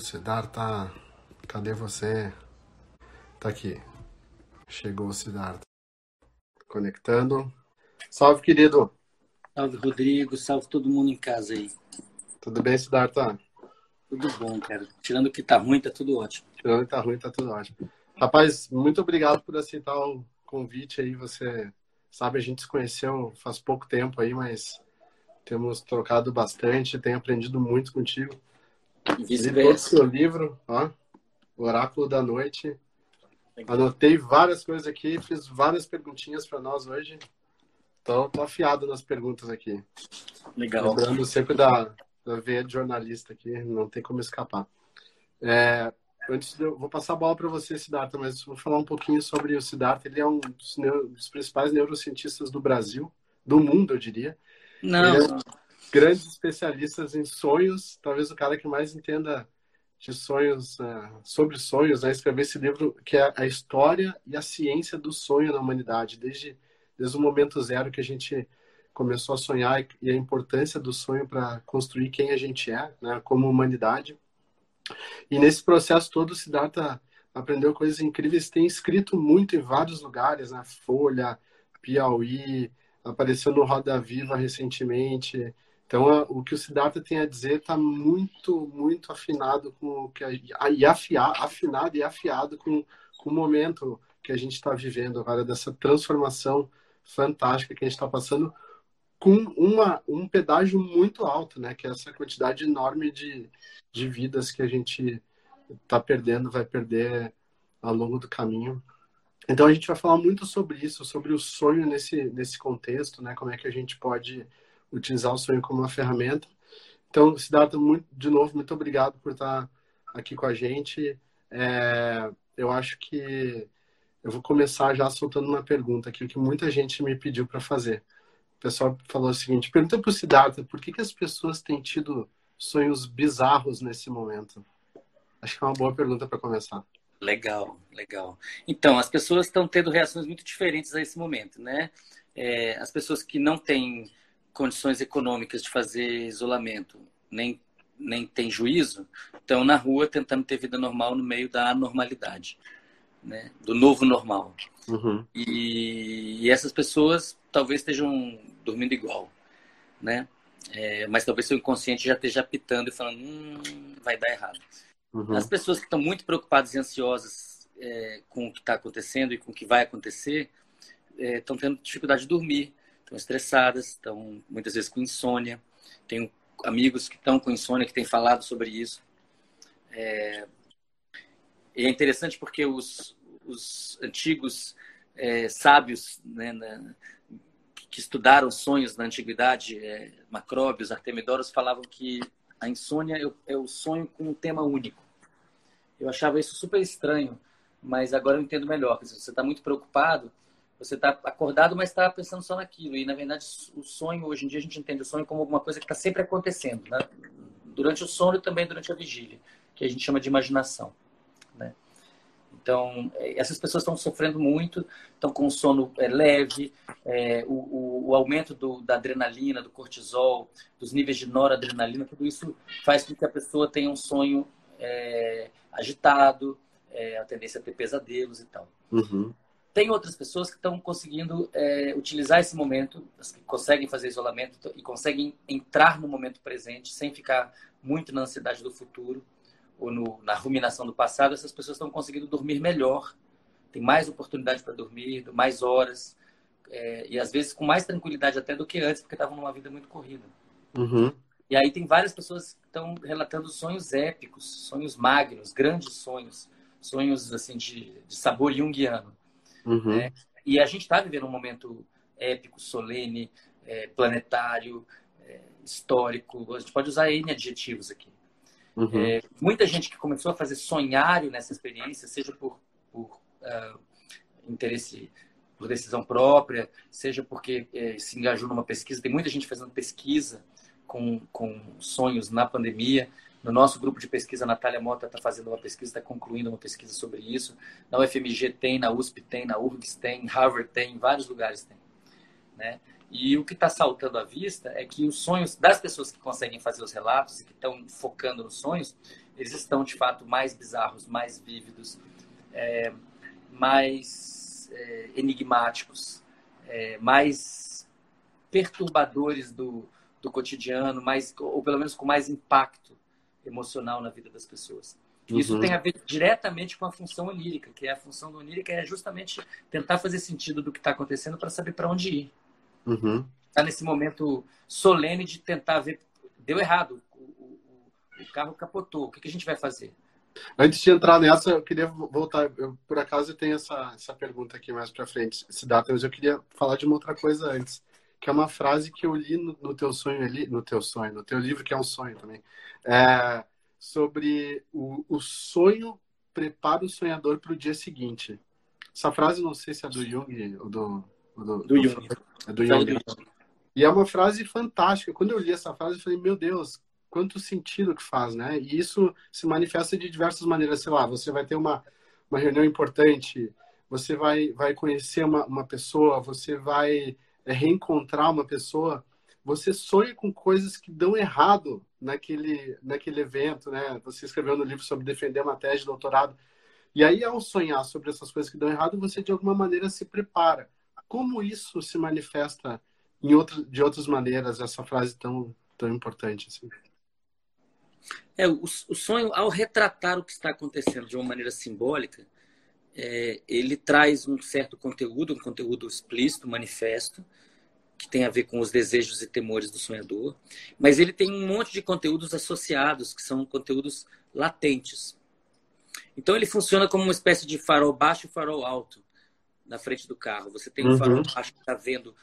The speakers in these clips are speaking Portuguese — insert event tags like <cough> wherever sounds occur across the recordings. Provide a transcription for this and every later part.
Siddhartha, cadê você? Tá aqui. Chegou o Siddhartha. Conectando. Salve, querido. Salve, Rodrigo. Salve todo mundo em casa aí. Tudo bem, Siddhartha? Tudo bom, cara. Tirando o que tá ruim, tá tudo ótimo. Tirando o que tá ruim, tá tudo ótimo. Rapaz, muito obrigado por aceitar o convite aí. Você sabe, a gente se conheceu faz pouco tempo aí, mas temos trocado bastante, tenho aprendido muito contigo. Vice-versa. seu livro, ó, Oráculo da Noite. Anotei várias coisas aqui, fiz várias perguntinhas para nós hoje. Então, tô afiado nas perguntas aqui. Legal. Lembrando sempre da, da veia de jornalista aqui, não tem como escapar. É, antes de eu vou passar a bola para você, Siddhartha, mas vou falar um pouquinho sobre o Siddhartha. Ele é um dos, dos principais neurocientistas do Brasil, do mundo, eu diria. Não. Ele é grandes especialistas em sonhos, talvez o cara que mais entenda de sonhos, uh, sobre sonhos, né? escrever esse livro que é a história e a ciência do sonho na humanidade, desde, desde o momento zero que a gente começou a sonhar e a importância do sonho para construir quem a gente é, né? como humanidade. E nesse processo todo, o Siddhartha aprendeu coisas incríveis, tem escrito muito em vários lugares, na né? Folha, Piauí, apareceu no Roda Viva recentemente, então, o que o Siddhartha tem a dizer está muito, muito afinado com o que a, e afiar, afinado e afiado com, com o momento que a gente está vivendo agora dessa transformação fantástica que a gente está passando com uma, um pedágio muito alto, né? Que é essa quantidade enorme de, de vidas que a gente está perdendo, vai perder ao longo do caminho. Então a gente vai falar muito sobre isso, sobre o sonho nesse, nesse contexto, né? Como é que a gente pode utilizar o sonho como uma ferramenta. Então, Siddhartha, muito, de novo, muito obrigado por estar aqui com a gente. É, eu acho que eu vou começar já soltando uma pergunta aqui, que muita gente me pediu para fazer. O pessoal falou o seguinte: pergunta para o Siddhartha, por que, que as pessoas têm tido sonhos bizarros nesse momento? Acho que é uma boa pergunta para começar. Legal, legal. Então, as pessoas estão tendo reações muito diferentes a esse momento, né? É, as pessoas que não têm condições econômicas de fazer isolamento, nem, nem tem juízo, estão na rua tentando ter vida normal no meio da anormalidade, né? do novo normal. Uhum. E, e, essas pessoas talvez estejam dormindo igual, né? É, mas talvez seu inconsciente já esteja apitando e falando, hum, vai dar errado. Uhum. As pessoas que estão muito preocupadas e ansiosas é, com o que está acontecendo e com o que vai acontecer, é, estão tendo dificuldade de dormir, estão estressadas, estão muitas vezes com insônia. Tenho amigos que estão com insônia que têm falado sobre isso. É, e é interessante porque os, os antigos é, sábios né, na, que estudaram sonhos na antiguidade, é, Macróbios, Artemidoros, falavam que a insônia é, é o sonho com um tema único. Eu achava isso super estranho, mas agora eu entendo melhor. Você está muito preocupado, você está acordado, mas está pensando só naquilo. E, na verdade, o sonho, hoje em dia, a gente entende o sonho como alguma coisa que está sempre acontecendo, né? durante o sono e também durante a vigília, que a gente chama de imaginação. Né? Então, é, essas pessoas estão sofrendo muito, estão com sono é, leve, é, o, o, o, aumento do, da adrenalina, do cortisol, dos níveis de noradrenalina, tudo isso faz com que a pessoa tenha um sonho é, agitado, é, a tendência a ter pesadelos e tal. Uhum. Tem outras pessoas que estão conseguindo é, utilizar esse momento, que conseguem fazer isolamento e conseguem entrar no momento presente sem ficar muito na ansiedade do futuro ou no, na ruminação do passado. Essas pessoas estão conseguindo dormir melhor, tem mais oportunidade para dormir, mais horas é, e às vezes com mais tranquilidade até do que antes, porque estavam numa vida muito corrida. Uhum. E aí tem várias pessoas que estão relatando sonhos épicos, sonhos magnos, grandes sonhos, sonhos assim de, de sabor junguiano. Uhum. Né? E a gente está vivendo um momento épico, solene, é, planetário, é, histórico. A gente pode usar N adjetivos aqui. Uhum. É, muita gente que começou a fazer sonhário nessa experiência, seja por, por uh, interesse, por decisão própria, seja porque é, se engajou numa pesquisa. Tem muita gente fazendo pesquisa com, com sonhos na pandemia. No nosso grupo de pesquisa, a Natália Mota está fazendo uma pesquisa, está concluindo uma pesquisa sobre isso. Na UFMG tem, na USP tem, na URGS tem, Harvard tem, em vários lugares tem. Né? E o que está saltando à vista é que os sonhos das pessoas que conseguem fazer os relatos e que estão focando nos sonhos, eles estão de fato mais bizarros, mais vívidos, é, mais é, enigmáticos, é, mais perturbadores do, do cotidiano, mais, ou pelo menos com mais impacto emocional na vida das pessoas. Isso uhum. tem a ver diretamente com a função onírica, que é a função onírica é justamente tentar fazer sentido do que está acontecendo para saber para onde ir. Uhum. Está nesse momento solene de tentar ver. Deu errado, o, o, o carro capotou, o que, que, a gente vai fazer? Antes de entrar nessa, eu queria voltar. Eu, por acaso eu tenho essa, essa pergunta aqui mais para frente, esse data, mas eu queria falar de uma outra coisa antes, que é uma frase que eu li no, no teu sonho ali, no teu sonho, no teu livro, que é um sonho também. É, sobre o, o sonho prepara o sonhador para o dia seguinte. Essa frase não sei se é do Jung ou do, do, do, do Jung. É do Jung. E é uma frase fantástica. Quando eu li essa frase, eu falei, meu Deus, quanto sentido que faz, né? E isso se manifesta de diversas maneiras. Sei lá, você vai ter uma, uma reunião importante, você vai, vai conhecer uma, uma pessoa, você vai é, reencontrar uma pessoa você sonha com coisas que dão errado naquele, naquele evento, né? Você escreveu no livro sobre defender uma tese de doutorado. E aí, ao sonhar sobre essas coisas que dão errado, você de alguma maneira se prepara. Como isso se manifesta em outro, de outras maneiras, essa frase tão, tão importante? Assim? É, o, o sonho, ao retratar o que está acontecendo de uma maneira simbólica, é, ele traz um certo conteúdo, um conteúdo explícito, manifesto, que tem a ver com os desejos e temores do sonhador, mas ele tem um monte de conteúdos associados, que são conteúdos latentes. Então ele funciona como uma espécie de farol baixo e farol alto na frente do carro. Você tem um uhum. farol baixo que está vendo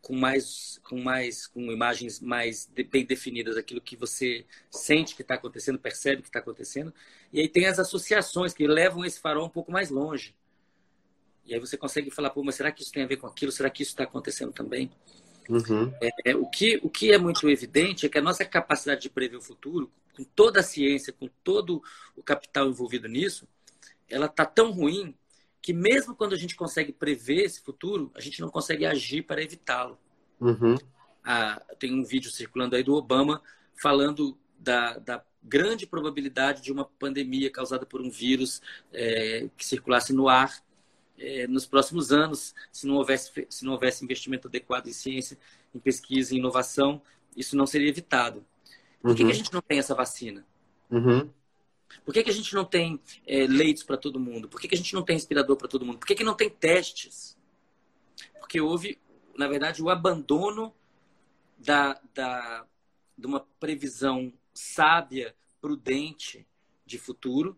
com mais, com mais, com imagens mais bem definidas aquilo que você sente que está acontecendo, percebe que está acontecendo, e aí tem as associações que levam esse farol um pouco mais longe. E aí você consegue falar, pô, mas será que isso tem a ver com aquilo? Será que isso está acontecendo também? Uhum. É, o, que, o que é muito evidente é que a nossa capacidade de prever o futuro, com toda a ciência, com todo o capital envolvido nisso, ela está tão ruim que mesmo quando a gente consegue prever esse futuro, a gente não consegue agir para evitá-lo. Uhum. Ah, tem um vídeo circulando aí do Obama falando da, da grande probabilidade de uma pandemia causada por um vírus é, que circulasse no ar é, nos próximos anos, se não, houvesse, se não houvesse investimento adequado em ciência, em pesquisa, em inovação, isso não seria evitado. Por que, que a uhum. gente não tem essa vacina? Uhum. Por que, que a gente não tem é, leitos para todo mundo? Por que, que a gente não tem respirador para todo mundo? Por que, que não tem testes? Porque houve, na verdade, o abandono da, da, de uma previsão sábia, prudente de futuro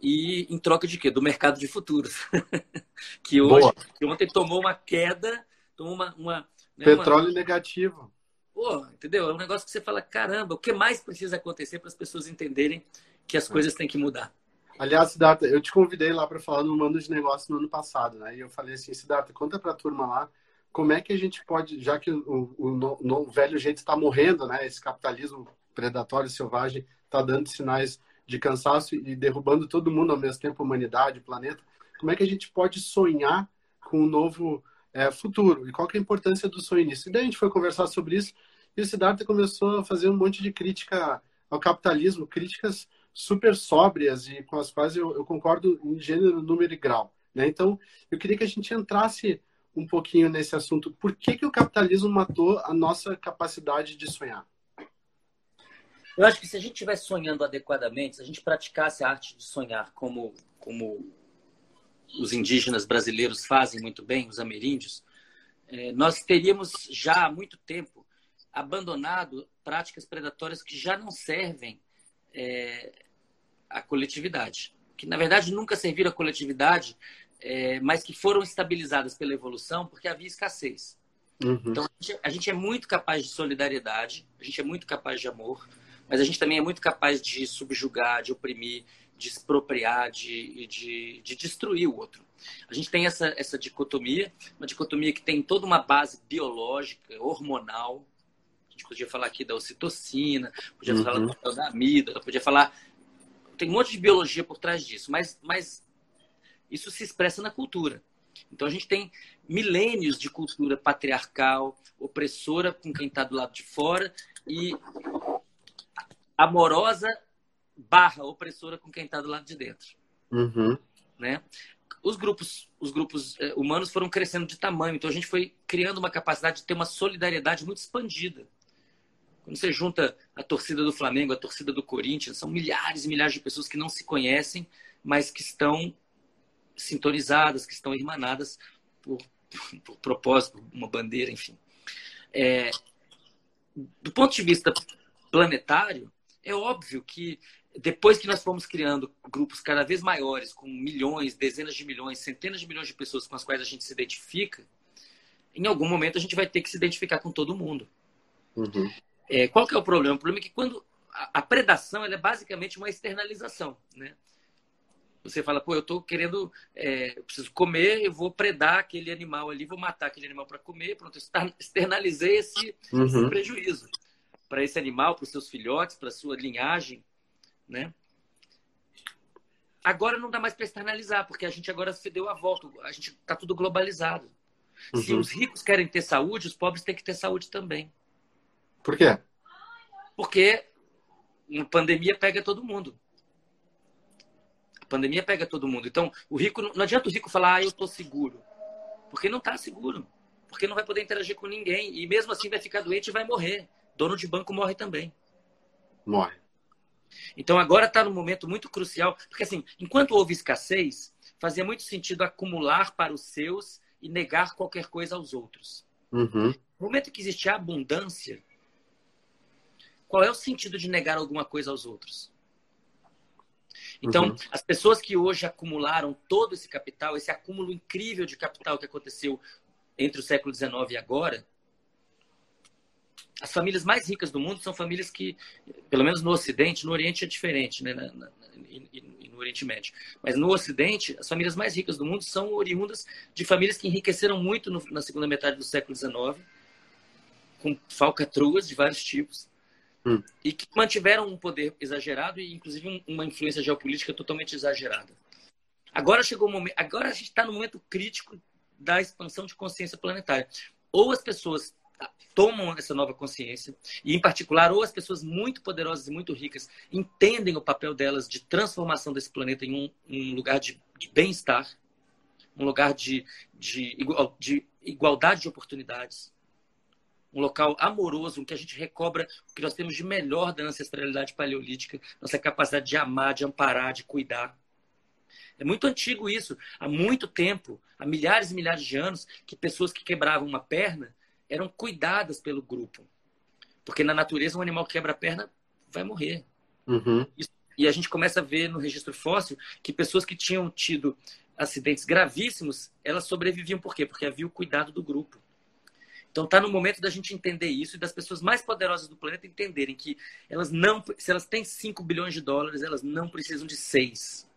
e em troca de quê? Do mercado de futuros. <laughs> que hoje, que ontem tomou uma queda, tomou uma. uma né, Petróleo uma... negativo. Pô, entendeu? É um negócio que você fala, caramba, o que mais precisa acontecer para as pessoas entenderem que as coisas têm que mudar? Aliás, Siddhartha, eu te convidei lá para falar no Mando de Negócio no ano passado, né? E eu falei assim, Siddhartha, conta para a turma lá como é que a gente pode, já que o, o, o, o velho jeito está morrendo, né? Esse capitalismo predatório, selvagem, está dando sinais de cansaço e derrubando todo mundo ao mesmo tempo, a humanidade, o planeta. Como é que a gente pode sonhar com um novo é, futuro? E qual é a importância do sonho nisso? E daí a gente foi conversar sobre isso e o Siddhartha começou a fazer um monte de crítica ao capitalismo, críticas super sóbrias e com as quais eu, eu concordo em gênero, número e grau. Né? Então, eu queria que a gente entrasse um pouquinho nesse assunto. Por que, que o capitalismo matou a nossa capacidade de sonhar? Eu acho que se a gente estivesse sonhando adequadamente, se a gente praticasse a arte de sonhar como, como os indígenas brasileiros fazem muito bem, os ameríndios, é, nós teríamos já há muito tempo abandonado práticas predatórias que já não servem é, à coletividade. Que, na verdade, nunca serviram à coletividade, é, mas que foram estabilizadas pela evolução porque havia escassez. Uhum. Então, a gente, a gente é muito capaz de solidariedade, a gente é muito capaz de amor, mas a gente também é muito capaz de subjugar, de oprimir, de expropriar, de, de, de destruir o outro. A gente tem essa, essa dicotomia, uma dicotomia que tem toda uma base biológica, hormonal. Gente podia falar aqui da ocitocina, podia uhum. falar da amígdala, podia falar. Tem um monte de biologia por trás disso, mas, mas isso se expressa na cultura. Então a gente tem milênios de cultura patriarcal, opressora com quem está do lado de fora e amorosa barra opressora com quem está do lado de dentro. Uhum. Né? Os grupos, os grupos eh, humanos foram crescendo de tamanho, então a gente foi criando uma capacidade de ter uma solidariedade muito expandida. Quando você junta a torcida do Flamengo, a torcida do Corinthians, são milhares e milhares de pessoas que não se conhecem, mas que estão sintonizadas, que estão irmanadas por, <laughs> por, propósito, uma bandeira, enfim. É, do ponto de vista planetário, é óbvio que depois que nós fomos criando grupos cada vez maiores, com milhões, dezenas de milhões, centenas de milhões de pessoas com as quais a gente se identifica, em algum momento a gente vai ter que se identificar com todo mundo. Uhum. É, qual que é o problema? O problema é que quando a, a predação é basicamente uma externalização, né? Você fala, pô, eu estou querendo, é, eu preciso comer, eu vou predar aquele animal ali, vou matar aquele animal para comer, pronto, eu externalizei esse, uhum. esse prejuízo para esse animal, para os seus filhotes, para a sua linhagem, né? Agora não dá mais para externalizar, porque a gente agora se deu a volta, a gente está tudo globalizado. Uhum. Se os ricos querem ter saúde, os pobres têm que ter saúde também. Por quê? Porque uma pandemia pega todo mundo. A pandemia pega todo mundo. Então, o rico não adianta o rico falar, ah, eu estou seguro. Porque não está seguro. Porque não vai poder interagir com ninguém. E mesmo assim vai ficar doente e vai morrer. Dono de banco morre também. Morre. Então agora está num momento muito crucial. Porque assim, enquanto houve escassez, fazia muito sentido acumular para os seus e negar qualquer coisa aos outros. Uhum. No momento que existe abundância, qual é o sentido de negar alguma coisa aos outros? Então, uhum. as pessoas que hoje acumularam todo esse capital, esse acúmulo incrível de capital que aconteceu entre o século XIX e agora, as famílias mais ricas do mundo são famílias que, pelo menos no Ocidente, no Oriente é diferente, né? Na, na, e, e, no Oriente Médio. Mas no Ocidente, as famílias mais ricas do mundo são oriundas de famílias que enriqueceram muito no, na segunda metade do século XIX, com falcatruas de vários tipos, hum. e que mantiveram um poder exagerado e, inclusive, uma influência geopolítica totalmente exagerada. Agora chegou o momento, agora a gente está no momento crítico da expansão de consciência planetária. Ou as pessoas tomam essa nova consciência, e em particular, ou as pessoas muito poderosas e muito ricas entendem o papel delas de transformação desse planeta em um, um lugar de, de bem-estar, um lugar de, de, de igualdade de oportunidades, um local amoroso, em que a gente recobra o que nós temos de melhor da ancestralidade paleolítica, nossa capacidade de amar, de amparar, de cuidar. É muito antigo isso. Há muito tempo, há milhares e milhares de anos, que pessoas que quebravam uma perna eram cuidadas pelo grupo. Porque na natureza, um animal que quebra a perna vai morrer. Uhum. E a gente começa a ver no registro fóssil que pessoas que tinham tido acidentes gravíssimos, elas sobreviviam por quê? Porque havia o cuidado do grupo. Então está no momento da gente entender isso e das pessoas mais poderosas do planeta entenderem que elas não, se elas têm 5 bilhões de dólares, elas não precisam de 6.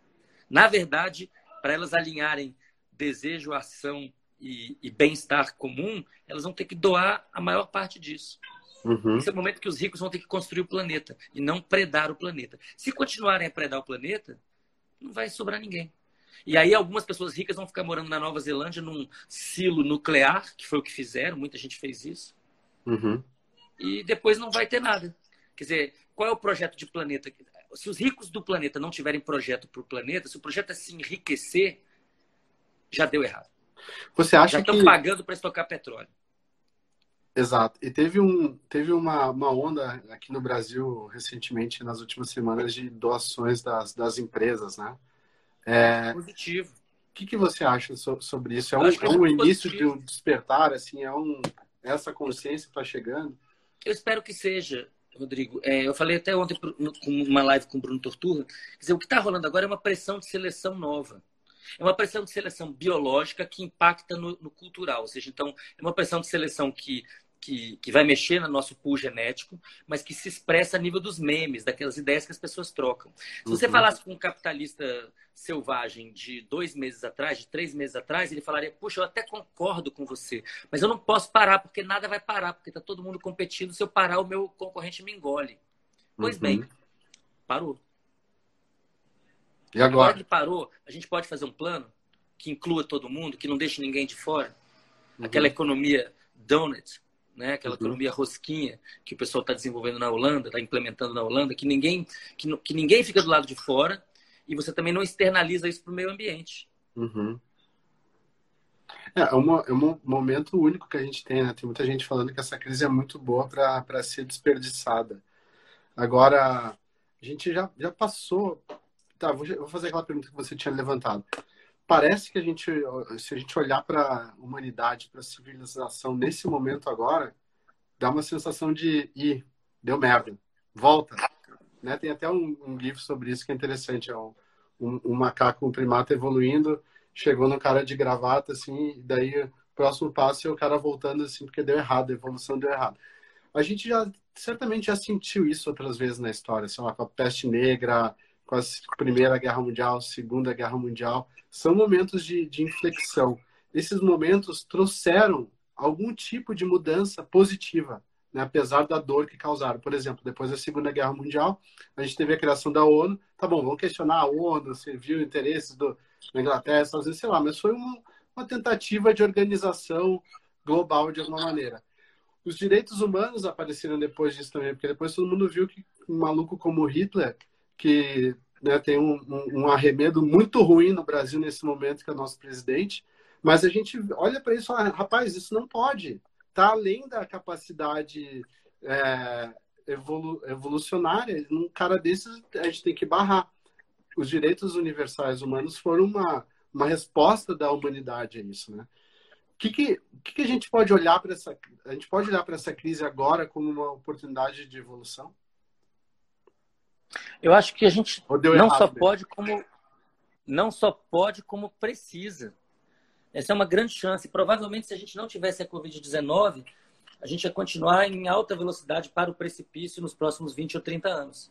Na verdade, para elas alinharem desejo, ação e, e bem-estar comum, elas vão ter que doar a maior parte disso. Uhum. Esse é o momento que os ricos vão ter que construir o planeta e não predar o planeta. Se continuarem a predar o planeta, não vai sobrar ninguém. E aí algumas pessoas ricas vão ficar morando na Nova Zelândia num silo nuclear, que foi o que fizeram, muita gente fez isso. Uhum. E depois não vai ter nada. Quer dizer, qual é o projeto de planeta? Se os ricos do planeta não tiverem projeto para o planeta, se o projeto é se enriquecer, já deu errado. Você acha já estão que... pagando para estocar petróleo. Exato. E teve, um, teve uma, uma onda aqui no Brasil recentemente, nas últimas semanas, de doações das, das empresas, né? É, positivo. O que, que você acha so, sobre isso? É um, é um início positivo. de um despertar, assim, é um, essa consciência está chegando? Eu espero que seja, Rodrigo. É, eu falei até ontem com uma live com o Bruno Torturra. Quer dizer, o que está rolando agora é uma pressão de seleção nova. É uma pressão de seleção biológica que impacta no, no cultural. Ou seja, então, é uma pressão de seleção que que, que vai mexer no nosso pool genético, mas que se expressa a nível dos memes, daquelas ideias que as pessoas trocam. Se você uhum. falasse com um capitalista selvagem de dois meses atrás, de três meses atrás, ele falaria: Puxa, eu até concordo com você, mas eu não posso parar, porque nada vai parar, porque está todo mundo competindo. Se eu parar, o meu concorrente me engole. Pois uhum. bem, parou. E agora? Agora que parou, a gente pode fazer um plano que inclua todo mundo, que não deixe ninguém de fora? Uhum. Aquela economia donut, né? Aquela uhum. economia rosquinha que o pessoal está desenvolvendo na Holanda, está implementando na Holanda, que ninguém, que, que ninguém fica do lado de fora e você também não externaliza isso para o meio ambiente. Uhum. É, é, uma, é um momento único que a gente tem, né? Tem muita gente falando que essa crise é muito boa para ser desperdiçada. Agora, a gente já, já passou. Tá, vou, fazer aquela pergunta que você tinha levantado. Parece que a gente, se a gente olhar para a humanidade, para a civilização nesse momento agora, dá uma sensação de, ih, deu merda, volta. Né? Tem até um, um livro sobre isso que é interessante. É um, um, um macaco, um primata evoluindo, chegou no cara de gravata, assim, e daí o próximo passo é o cara voltando, assim, porque deu errado, a evolução deu errado. A gente já, certamente já sentiu isso outras vezes na história, sei lá, com a peste negra, com a Primeira Guerra Mundial, Segunda Guerra Mundial. São momentos de, de inflexão. Esses momentos trouxeram algum tipo de mudança positiva, né? apesar da dor que causaram. Por exemplo, depois da Segunda Guerra Mundial, a gente teve a criação da ONU. Tá bom, vamos questionar a ONU, serviu interesses do, da Inglaterra, Estados Unidos, sei lá, mas foi uma, uma tentativa de organização global de alguma maneira. Os direitos humanos apareceram depois disso também, porque depois todo mundo viu que um maluco como Hitler, que né, tem um, um, um, arremedo muito ruim no Brasil nesse momento, que é o nosso presidente, mas a gente olha para isso e fala, rapaz, isso não pode. Está além da capacidade é, evolu evolucionária. Um cara desses a gente tem que barrar os direitos universais humanos foram uma, uma resposta da humanidade a isso, né? O que, que, que, a gente pode olhar para essa a gente pode olhar para essa crise agora como uma oportunidade de evolução? Eu acho que a gente não só pode como não só pode como precisa. Essa é uma grande chance. Provavelmente, se a gente não tivesse a Covid-19, a gente ia continuar em alta velocidade para o precipício nos próximos 20 ou 30 anos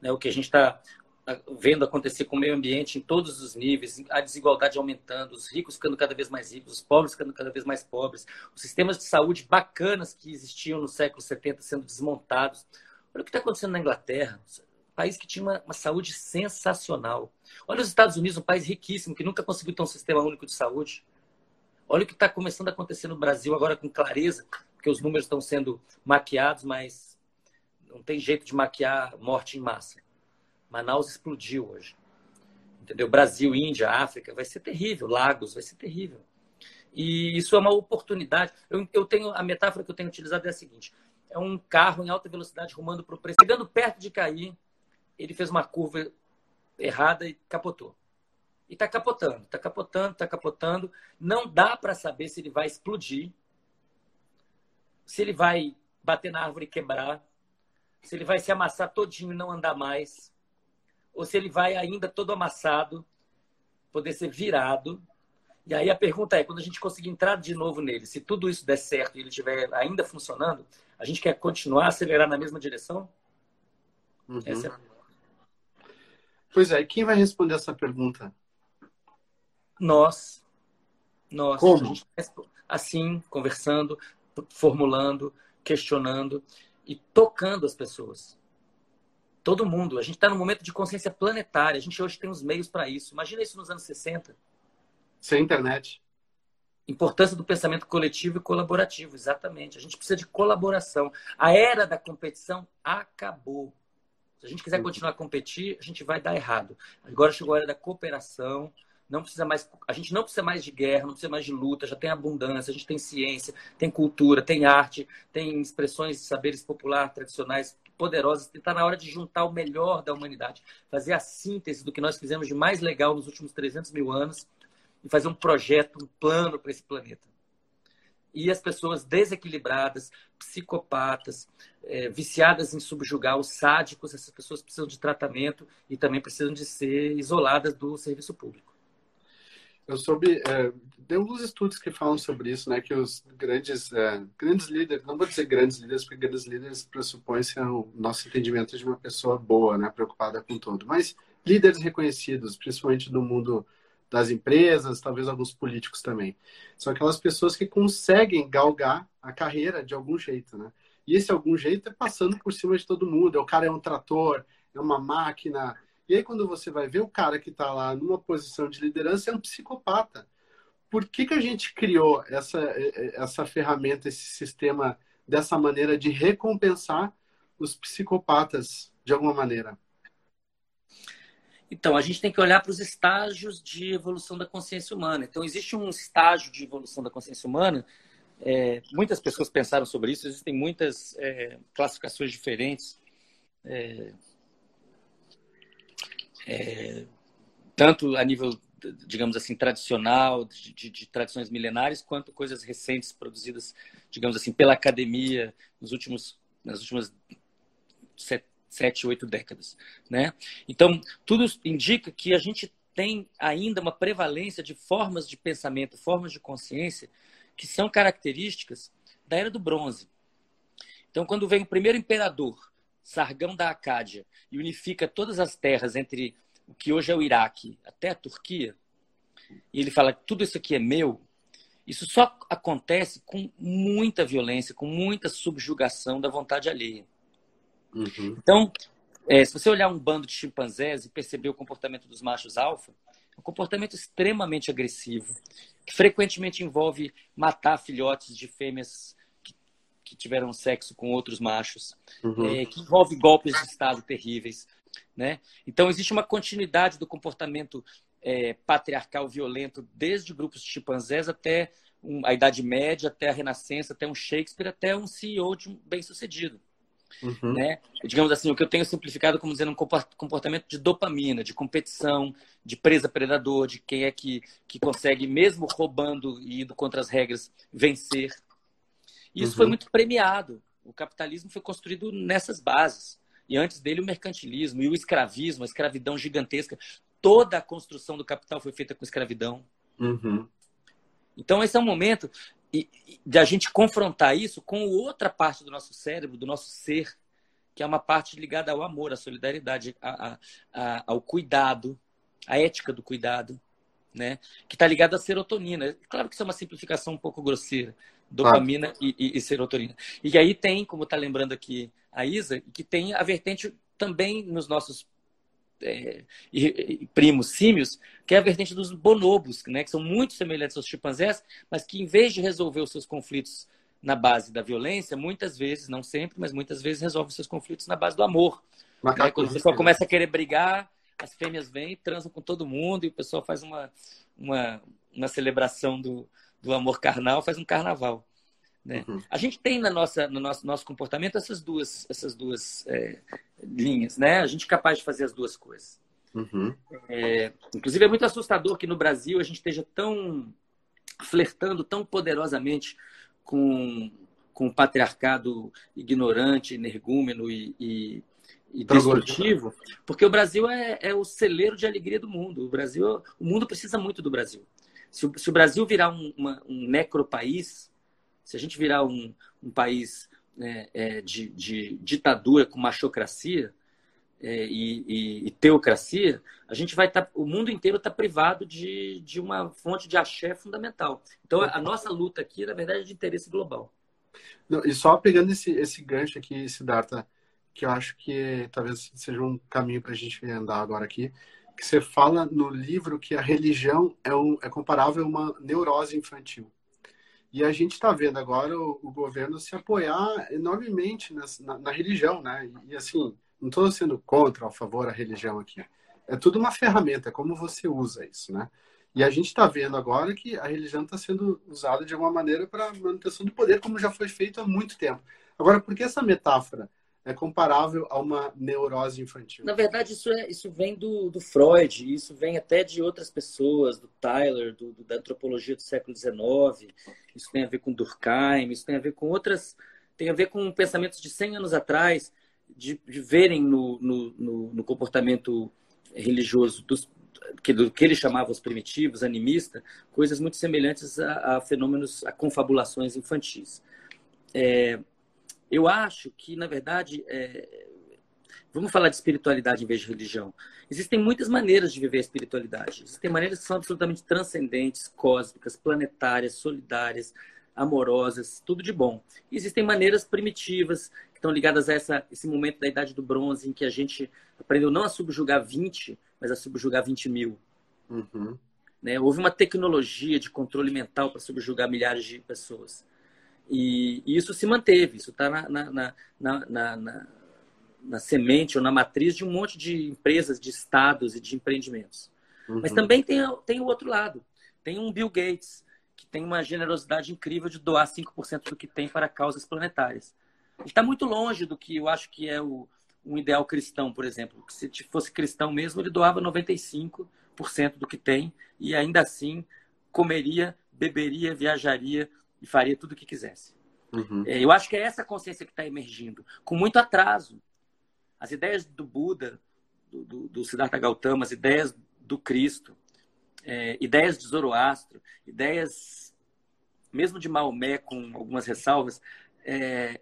né, o que a gente está tá vendo acontecer com o meio ambiente em todos os níveis, a desigualdade aumentando, os ricos ficando cada vez mais ricos, os pobres ficando cada vez mais pobres, os sistemas de saúde bacanas que existiam no século 70 sendo desmontados. Olha o que está acontecendo na Inglaterra, um país que tinha uma, uma, saúde sensacional. Olha os Estados Unidos, um país riquíssimo, que nunca conseguiu ter um sistema único de saúde. Olha o que está começando a acontecer no Brasil agora com clareza, porque os números estão sendo maquiados, mas não tem jeito de maquiar morte em massa. Manaus explodiu hoje. Entendeu? Brasil, Índia, África, vai ser terrível. Lagos, vai ser terrível. E isso é uma oportunidade. Eu, eu tenho a metáfora que eu tenho utilizado é a seguinte: é um carro em alta velocidade rumando para o preço. Chegando perto de cair, ele fez uma curva errada e capotou. E está capotando, está capotando, está capotando. Não dá para saber se ele vai explodir, se ele vai bater na árvore e quebrar, se ele vai se amassar todinho e não andar mais, ou se ele vai ainda todo amassado, poder ser virado. E aí a pergunta é, quando a gente conseguir entrar de novo nele, se tudo isso der certo e ele estiver ainda funcionando, a gente quer continuar a acelerar na mesma direção? Uhum. Essa é... Pois é, e quem vai responder essa pergunta? Nós. Nós. Como? assim, conversando, formulando, questionando e tocando as pessoas. Todo mundo. A gente está num momento de consciência planetária. A gente hoje tem os meios para isso. Imagina isso nos anos 60. Sem internet. Importância do pensamento coletivo e colaborativo, exatamente. A gente precisa de colaboração. A era da competição acabou. Se a gente quiser continuar a competir, a gente vai dar errado. Agora chegou a era da cooperação, não precisa mais, a gente não precisa mais de guerra, não precisa mais de luta, já tem abundância, a gente tem ciência, tem cultura, tem arte, tem expressões de saberes populares tradicionais poderosas. Está na hora de juntar o melhor da humanidade, fazer a síntese do que nós fizemos de mais legal nos últimos 300 mil anos e fazer um projeto, um plano para esse planeta. E as pessoas desequilibradas, psicopatas, é, viciadas em subjugar os sádicos, essas pessoas precisam de tratamento e também precisam de ser isoladas do serviço público. Eu soube, é, tem alguns estudos que falam sobre isso, né? Que os grandes, é, grandes líderes, não vou dizer grandes líderes, porque grandes líderes pressupõem ser o nosso entendimento de uma pessoa boa, né? Preocupada com todo. Mas líderes reconhecidos, principalmente do mundo das empresas, talvez alguns políticos também. São aquelas pessoas que conseguem galgar a carreira de algum jeito, né? E esse algum jeito é passando por cima de todo mundo. O cara é um trator, é uma máquina, e aí, quando você vai ver o cara que está lá numa posição de liderança, é um psicopata. por que, que a gente criou essa, essa ferramenta, esse sistema dessa maneira de recompensar os psicopatas de alguma maneira? Então, a gente tem que olhar para os estágios de evolução da consciência humana. Então, existe um estágio de evolução da consciência humana. É, muitas pessoas pensaram sobre isso, existem muitas é, classificações diferentes. É, é tanto a nível digamos assim, tradicional, de, de, de, tradições milenares, quanto coisas recentes produzidas, digamos assim, pela academia nos últimos, nas últimas sete, sete oito décadas. Né? Então, tudo indica que a gente tem ainda uma prevalência de formas de pensamento, formas de consciência, que são características da Era do Bronze. Então, quando vem o primeiro imperador, Sargão da Acádia, e unifica todas as terras entre o que hoje é o Iraque, até a Turquia, e ele fala que tudo isso aqui é meu, isso só acontece com muita violência, com muita subjugação da vontade alheia. Uhum. Então, é, se você olhar um bando de chimpanzés e perceber o comportamento dos machos alfa, é um comportamento extremamente agressivo, que frequentemente envolve matar filhotes de fêmeas que, que tiveram sexo com outros machos, uhum. é, que envolve golpes de Estado terríveis, né? Então, existe uma continuidade do comportamento é, patriarcal violento desde grupos de chimpanzés até um, a Idade Média, até a Renascença, até um Shakespeare, até um CEO um bem-sucedido. Uhum. Né? Digamos assim, o que eu tenho simplificado como dizendo um comportamento de dopamina, de competição, de presa-predador, de quem é que, que consegue, mesmo roubando e indo contra as regras, vencer. E isso uhum. foi muito premiado. O capitalismo foi construído nessas bases e antes dele o mercantilismo e o escravismo, a escravidão gigantesca. Toda a construção do capital foi feita com escravidão. Uhum. Então, esse é um momento de a gente confrontar isso com outra parte do nosso cérebro, do nosso ser, que é uma parte ligada ao amor, à solidariedade, a, a, a, ao cuidado, à ética do cuidado, né? que está ligada à serotonina. Claro que isso é uma simplificação um pouco grosseira, dopamina e, e, e, serotonina. E aí tem, como está lembrando aqui a Isa, que tem a vertente também nos nossos é, primos símios, que é a vertente dos bonobos, né, que são muito semelhantes aos chimpanzés, mas que em vez de resolver os seus conflitos na base da violência, muitas vezes, não sempre, mas muitas vezes resolve os seus conflitos na base do amor. Né? Quando o pessoal começa a querer brigar, as fêmeas vêm, transam com todo mundo e o pessoal faz uma, uma, uma celebração do, do amor carnal, faz um carnaval. Né? Uhum. A gente tem na nossa, no nosso, nosso comportamento essas duas, essas duas é, linhas, né? A gente é capaz de fazer as duas coisas. Uhum. É, inclusive, é muito assustador que no Brasil a gente esteja tão flertando tão poderosamente com, com o patriarcado ignorante, energúmeno e, e, e destrutivo, porque o Brasil é, é, o celeiro de alegria do mundo. O Brasil, o mundo precisa muito do Brasil. Se o, se o Brasil virar um, uma, um necropaís, se a gente virar um, um país né, é, de, de, ditadura com machocracia é, e, e, e, teocracia, a gente vai estar, tá, o mundo inteiro está privado de, de uma fonte de axé fundamental. Então, a, nossa luta aqui, na verdade, é de interesse global. Não, e só pegando esse, esse gancho aqui, esse data, que eu acho que talvez seja um caminho para a gente andar agora aqui, que você fala no livro que a religião é, um, é comparável a uma neurose infantil. E a gente está vendo agora o, o, governo se apoiar enormemente na, na religião, né? E, e assim, não estou sendo contra ou a favor da religião aqui. É tudo uma ferramenta, é como você usa isso, né? E a gente está vendo agora que a religião está sendo usada de alguma maneira para manutenção do poder, como já foi feito há muito tempo. Agora, por que essa metáfora? É comparável a uma neurose infantil. Na verdade, isso, é, isso vem do, do Freud, isso vem até de outras pessoas, do Tyler, do, do, da antropologia do século XIX, isso tem a ver com Durkheim, isso tem a ver com outras, tem a ver com pensamentos de 100 anos atrás, de, de verem no, no, no, no, comportamento religioso dos, que, do que ele chamava os primitivos, animista, coisas muito semelhantes a, a fenômenos, a confabulações infantis. É, eu acho que, na verdade, é... vamos falar de espiritualidade em vez de religião. Existem muitas maneiras de viver a espiritualidade. Existem maneiras que são absolutamente transcendentes, cósmicas, planetárias, solidárias, amorosas, tudo de bom. E existem maneiras primitivas que estão ligadas a essa, esse momento da Idade do Bronze, em que a gente aprendeu não a subjugar 20, mas a subjugar 20 mil. Uhum. Né? Houve uma tecnologia de controle mental para subjugar milhares de pessoas. E, e isso se manteve, isso está na, na, na, na, na semente ou na matriz de um monte de empresas, de estados e de empreendimentos. Uhum. Mas também tem, tem o outro lado. Tem um Bill Gates, que tem uma generosidade incrível de doar 5% do que tem para causas planetárias. Ele está muito longe do que eu acho que é o, um ideal cristão, por exemplo. Se fosse cristão mesmo, ele doava 95% do que tem e ainda assim comeria, beberia, viajaria e faria tudo o que quisesse. Uhum. É, eu acho que é essa consciência que está emergindo, com muito atraso. As ideias do Buda, do, do, do Siddhartha Gautama, as ideias do Cristo, é, ideias de Zoroastro, ideias mesmo de Maomé, com algumas ressalvas, é,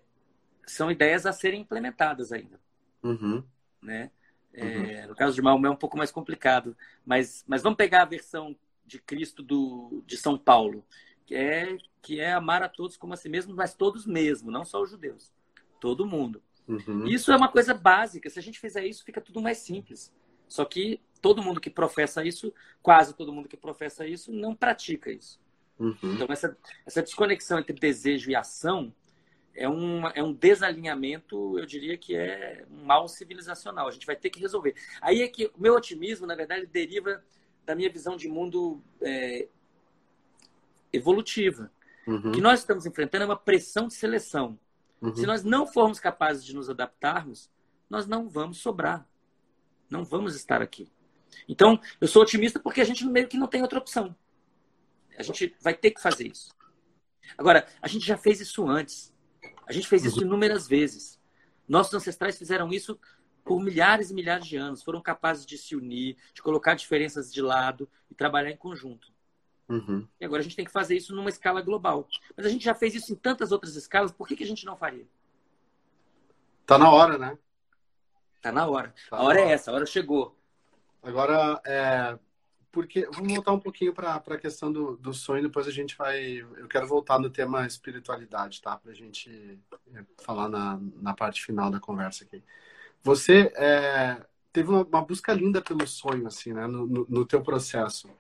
são ideias a serem implementadas ainda. Uhum. Né? É, uhum. No caso de Maomé é um pouco mais complicado, mas, mas vamos pegar a versão de Cristo do, de São Paulo, que é, que é amar a todos como a si mesmo, mas todos mesmo, não só os judeus, todo mundo. Uhum. Isso é uma coisa básica. Se a gente fizer isso, fica tudo mais simples. Só que todo mundo que professa isso, quase todo mundo que professa isso, não pratica isso. Uhum. Então, essa, essa desconexão entre desejo e ação é um, é um desalinhamento, eu diria que é um mal civilizacional. A gente vai ter que resolver. Aí é que o meu otimismo, na verdade, deriva da minha visão de mundo é, evolutiva. Uhum. O que nós estamos enfrentando é uma pressão de seleção. Uhum. Se nós não formos capazes de nos adaptarmos, nós não vamos sobrar. Não vamos estar aqui. Então, eu sou otimista porque a gente meio que não tem outra opção. A gente vai ter que fazer isso. Agora, a gente já fez isso antes. A gente fez isso inúmeras vezes. Nossos ancestrais fizeram isso por milhares e milhares de anos. Foram capazes de se unir, de colocar diferenças de lado e trabalhar em conjunto. Uhum. E agora a gente tem que fazer isso numa escala global. Mas a gente já fez isso em tantas outras escalas, por que, que a gente não faria? Tá na hora, né? Tá na hora. Tá a hora, hora é essa, a hora chegou. Agora, é, porque vamos voltar um pouquinho para a questão do, do sonho, depois a gente vai. Eu quero voltar no tema espiritualidade, tá? Para a gente é, falar na, na parte final da conversa aqui. Você é, teve uma, uma, busca linda pelo sonho, assim, né? No, no, no, teu processo.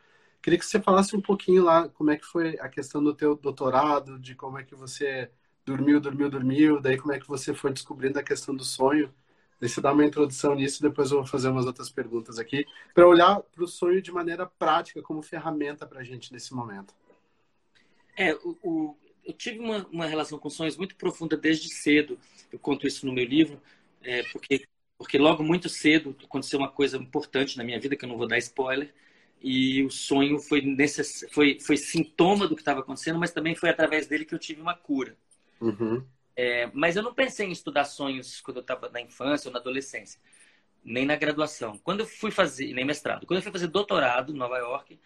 Queria que você falasse um pouquinho lá como é que foi a questão do teu doutorado, de como é que você dormiu, dormiu, dormiu, daí como é que você foi descobrindo a questão do sonho Deixa eu dar uma introdução nisso, depois eu vou fazer umas outras perguntas aqui, para olhar para o sonho de maneira prática, como ferramenta para a gente nesse momento. É, o, o, eu tive uma, uma relação com sonhos muito profunda desde cedo. Eu conto isso no meu livro, é, porque, porque logo muito cedo aconteceu uma coisa importante na minha vida, que eu não vou dar spoiler, e o sonho foi, necess... foi, foi sintoma do que estava acontecendo, mas também foi através dele que eu tive uma cura. Uhum. É, mas eu não pensei em estudar sonhos quando eu estava na infância ou na adolescência, nem na graduação. Quando eu fui fazer, nem mestrado, quando eu fui fazer doutorado em Nova York,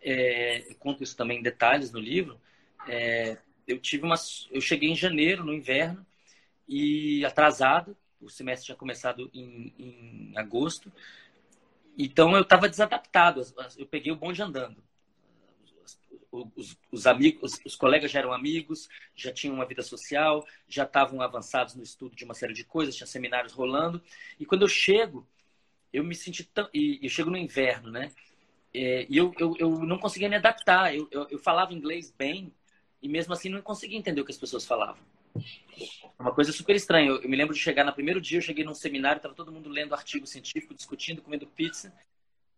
é, eu conto isso também em detalhes no livro, é, eu tive uma, eu cheguei em janeiro, no inverno, e atrasado, o semestre tinha começado em, em agosto, então eu estava desadaptado, eu peguei o bonde andando os, os amigos, os, colegas já eram amigos, já tinham uma vida social, já estavam avançados no estudo de uma série de coisas, tinha seminários rolando. E quando eu chego, eu me senti tão. E eu chego no inverno, né? É, e eu, eu, eu não conseguia me adaptar. Eu, eu, eu, falava inglês bem e mesmo assim não conseguia entender o que as pessoas falavam. Uma coisa super estranha. Eu, me lembro de chegar no primeiro dia, eu cheguei num seminário, estava todo mundo lendo artigo científico, discutindo, comendo pizza.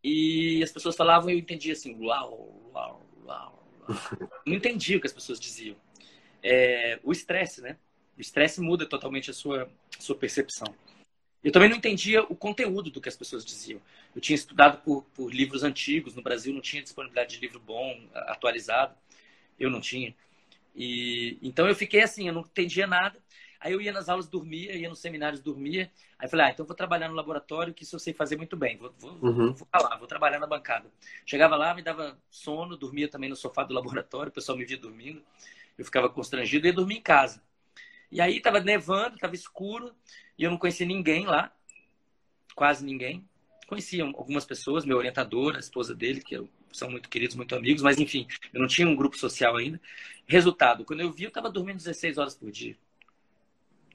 E as pessoas falavam e eu entendia assim, uau, uau, uau. Não entendi o que as pessoas diziam. É, o estresse, né? O estresse muda totalmente a sua, a sua percepção. Eu também não entendia o conteúdo do que as pessoas diziam. Eu tinha estudado por, por livros antigos, no Brasil não tinha disponibilidade de livro bom, atualizado. Eu não tinha. E então eu fiquei assim, eu não entendia nada. Aí eu ia nas aulas, dormia, ia nos seminários, dormia. Aí falei, ah, então vou trabalhar no laboratório, que isso eu sei fazer muito bem. Vou, vou, uhum. vou lá, vou trabalhar na bancada. Chegava lá, me dava sono, dormia também no sofá do laboratório, o pessoal me via dormindo. Eu ficava constrangido e ia dormir em casa. E aí estava nevando, estava escuro, e eu não conhecia ninguém lá, quase ninguém. Conhecia algumas pessoas, meu orientador, a esposa dele, que são muito queridos, muito amigos, mas enfim, eu não tinha um grupo social ainda. Resultado, quando eu vi, eu estava dormindo 16 horas por dia.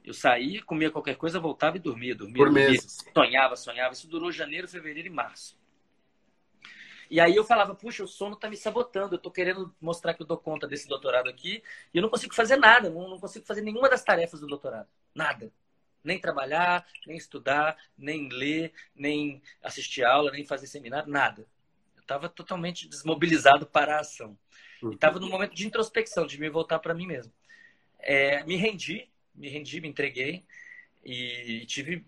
Eu saía, comia qualquer coisa, voltava e dormia, dormia. Por dormia, meses. Sonhava, sonhava. Isso durou janeiro, fevereiro e março. E aí eu falava, puxa, o sono tá me sabotando, eu tô querendo mostrar que eu dou conta desse doutorado aqui e eu não consigo fazer nada, não, não consigo fazer nenhuma das tarefas do doutorado. Nada. Nem trabalhar, nem estudar, nem ler, nem assistir aula, nem fazer seminário, nada. Estava totalmente desmobilizado para a ação. Estava num momento de introspecção, de me voltar para mim mesmo. É, me rendi, me rendi, me entreguei e tive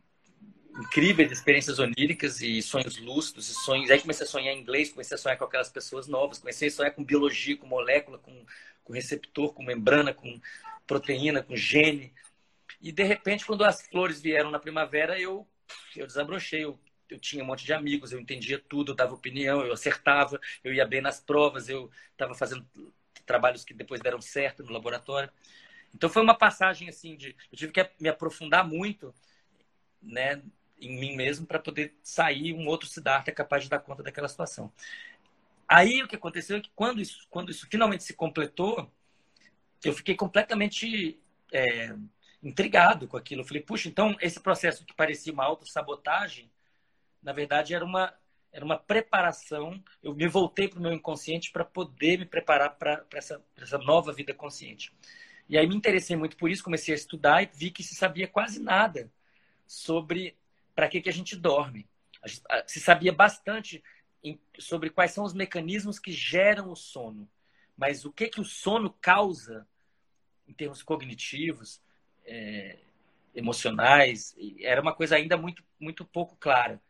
incríveis experiências oníricas e sonhos lúcidos e sonhos. Aí comecei a sonhar em inglês, comecei a sonhar com aquelas pessoas novas, comecei a sonhar com biologia, com molécula, com, com receptor, com membrana, com proteína, com gene. E de repente, quando as flores vieram na primavera, eu eu desabrochei, eu, eu tinha um monte de amigos, eu entendia tudo, eu dava opinião, eu acertava, eu ia bem nas provas, eu estava fazendo trabalhos que depois deram certo no laboratório. Então foi uma passagem assim de eu tive que me aprofundar muito, né, em mim mesmo para poder sair um outro Siddhartha capaz de dar conta daquela situação. Aí o que aconteceu é que quando isso, quando isso finalmente se completou, eu fiquei completamente é, intrigado com aquilo. Eu falei, puxa, então esse processo que parecia uma autossabotagem, na verdade era uma, era uma preparação. Eu me voltei para o meu inconsciente para poder me preparar para essa, essa nova vida consciente. E aí me interessei muito por isso, comecei a estudar e vi que se sabia quase nada sobre para que, que a gente dorme. Se sabia bastante sobre quais são os mecanismos que geram o sono, mas o que, que o sono causa em termos cognitivos, é, emocionais, era uma coisa ainda muito, muito pouco clara.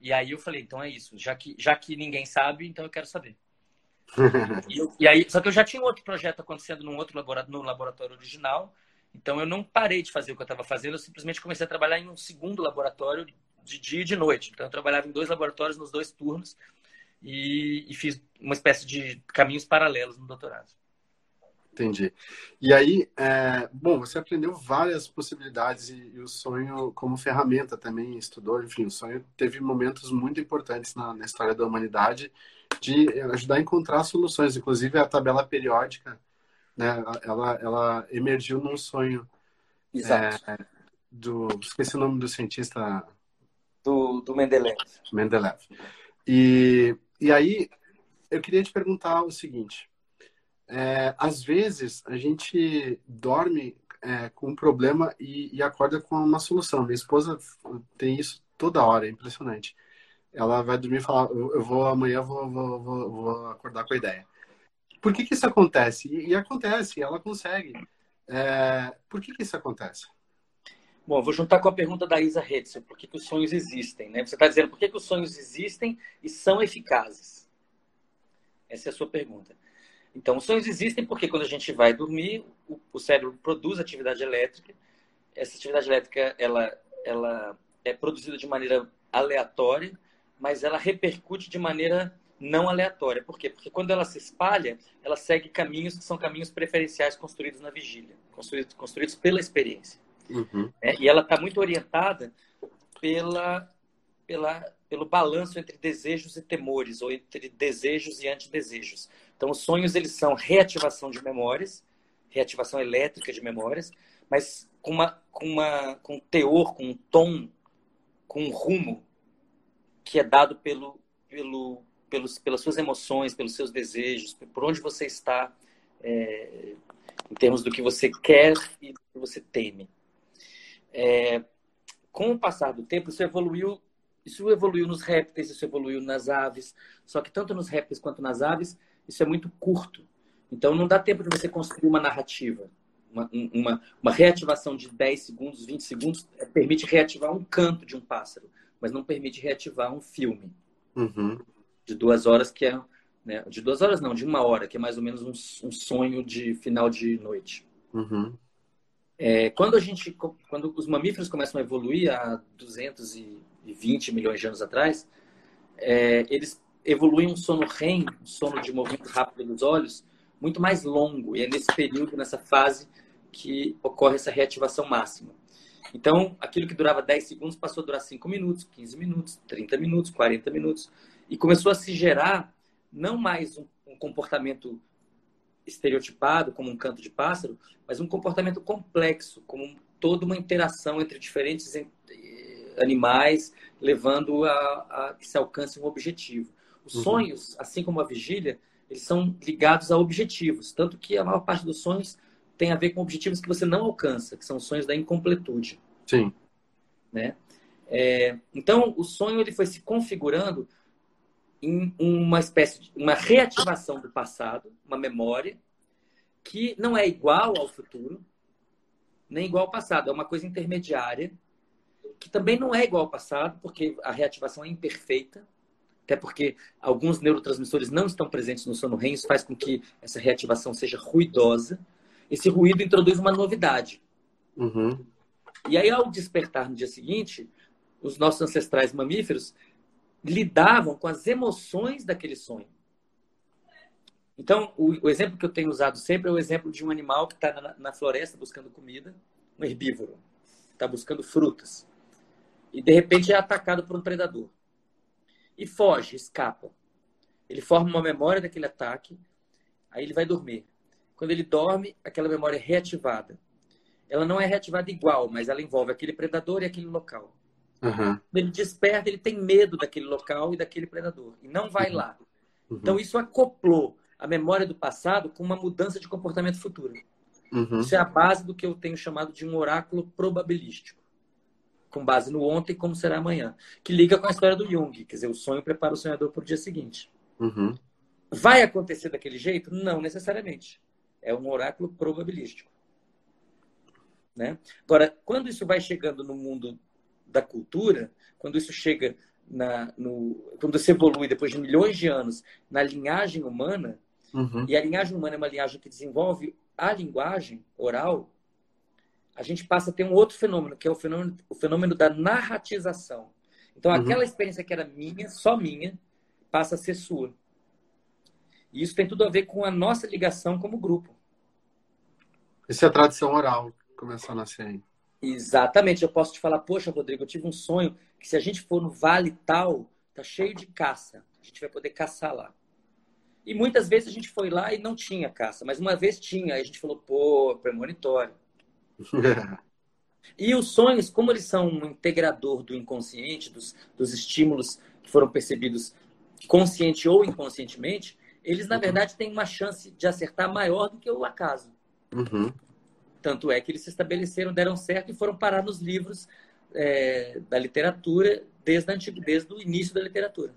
E aí eu falei, então é isso, já que, já que ninguém sabe, então eu quero saber. <laughs> e, eu, e, aí, só que eu já tinha um outro projeto acontecendo num outro laboratório, no laboratório original, então eu não parei de fazer o que eu estava fazendo, eu simplesmente comecei a trabalhar em um segundo laboratório de dia e de noite. Então eu trabalhava em dois laboratórios nos dois turnos e, e fiz uma espécie de caminhos paralelos no doutorado. Entendi. E aí, é, bom, você aprendeu várias possibilidades e, e, o sonho como ferramenta também estudou. Enfim, o sonho teve momentos muito importantes na, na história da humanidade de ajudar a encontrar soluções. Inclusive, a tabela periódica né? Ela, ela emergiu num sonho. Exato. É, do, esqueci o nome do cientista. Do, do Mendeleev. Mendeleev. E, e aí, eu queria te perguntar o seguinte. É, às vezes, a gente dorme é, com um problema e, e, acorda com uma solução. Minha esposa tem isso toda hora, é impressionante. Ela vai dormir e falar, eu vou amanhã vou, vou, vou, vou acordar com a ideia. Por que, que isso acontece? E, e acontece, ela consegue. É, por que, que isso acontece? Bom, vou juntar com a pergunta da Isa Hetzel, por que, que os sonhos existem? Né? Você está dizendo por que, que os sonhos existem e são eficazes? Essa é a sua pergunta. Então, os sonhos existem porque quando a gente vai dormir, o, o cérebro produz atividade elétrica. Essa atividade elétrica ela, ela é produzida de maneira aleatória, mas ela repercute de maneira não aleatória. Por quê? Porque quando ela se espalha, ela segue caminhos que são caminhos preferenciais construídos na vigília, construídos, construídos pela experiência. Uhum. É, e ela está muito orientada pela, pela, pelo balanço entre desejos e temores, ou entre desejos e antidesejos. Então, os sonhos eles são reativação de memórias, reativação elétrica de memórias, mas com, uma, com, uma, com um teor, com um tom, com um rumo que é dado pelo, pelo pelos, pelas suas emoções, pelos seus desejos, por onde você está é, em termos do que você quer e do que você teme. É, com o passar do tempo, isso evoluiu, isso evoluiu nos répteis, isso evoluiu nas aves, só que tanto nos répteis quanto nas aves, isso é muito curto. Então, não dá tempo de você construir uma narrativa. Uma, uma, uma reativação de 10 segundos, 20 segundos, permite reativar um canto de um pássaro, mas não permite reativar um filme. Uhum de duas horas, que é. Né, de duas horas não, de uma hora, que é mais ou menos um, um sonho de final de noite. Uhum. É, quando a gente, quando os mamíferos começam a evoluir há 220 milhões de anos atrás, é, eles evoluem um sono REM, um sono de movimento rápido dos olhos, muito mais longo. E é nesse período, nessa fase, que ocorre essa reativação máxima. Então, aquilo que durava 10 segundos passou a durar 5 minutos, 15 minutos, 30 minutos, 40 minutos. E começou a se gerar não mais um, um comportamento estereotipado, como um canto de pássaro, mas um comportamento complexo, como toda uma interação entre diferentes animais, levando a, a que se alcance um objetivo. Os uhum. sonhos, assim como a vigília, eles são ligados a objetivos. Tanto que a maior parte dos sonhos tem a ver com objetivos que você não alcança, que são os sonhos da incompletude. Sim. Né? É, então, o sonho ele foi se configurando em uma espécie de uma reativação do passado, uma memória, que não é igual ao futuro, nem igual ao passado, é uma coisa intermediária, que também não é igual ao passado, porque a reativação é imperfeita, até porque alguns neurotransmissores não estão presentes no sono REM, isso faz com que essa reativação seja ruidosa. Esse ruído introduz uma novidade. Uhum. E aí, ao despertar no dia seguinte, os nossos ancestrais mamíferos lidavam com as emoções daquele sonho. Então, o, o, exemplo que eu tenho usado sempre é o exemplo de um animal que está na, na, floresta buscando comida, um herbívoro, está buscando frutas, e de repente é atacado por um predador. E foge, escapa. Ele forma uma memória daquele ataque, aí ele vai dormir. Quando ele dorme, aquela memória é reativada. Ela não é reativada igual, mas ela envolve aquele predador e aquele local. Uhum. Ele desperta, ele tem medo daquele local e daquele predador. E não vai uhum. lá. Uhum. Então, isso acoplou a memória do passado com uma mudança de comportamento futuro. Uhum. Isso é a base do que eu tenho chamado de um oráculo probabilístico. Com base no ontem, como será amanhã. Que liga com a história do Jung. Quer dizer, o sonho prepara o sonhador para o dia seguinte. Uhum. Vai acontecer daquele jeito? Não necessariamente. É um oráculo probabilístico. Né? Agora, quando isso vai chegando no mundo da cultura, quando isso chega na, no, quando se evolui depois de milhões de anos na linhagem humana, uhum. e a linhagem humana é uma linhagem que desenvolve a linguagem oral, a gente passa a ter um outro fenômeno, que é o fenômeno, o fenômeno da narratização. Então, uhum. aquela experiência que era minha, só minha, passa a ser sua. E isso tem tudo a ver com a nossa ligação como grupo. Isso é a tradição oral, começou a nascer aí. Exatamente. Eu posso te falar, poxa, Rodrigo, eu tive um sonho que se a gente for no vale tal, tá cheio de caça. A gente vai poder caçar lá. E muitas vezes a gente foi lá e não tinha caça, mas uma vez tinha. Aí a gente falou, pô, premonitório. E os sonhos, como eles são um integrador do inconsciente, dos, dos estímulos que foram percebidos consciente ou inconscientemente, eles, na uhum. verdade, têm uma chance de acertar maior do que o acaso. Uhum. Tanto é que eles se estabeleceram, deram certo e foram parar nos livros é, da literatura desde, antigo, desde o início da literatura.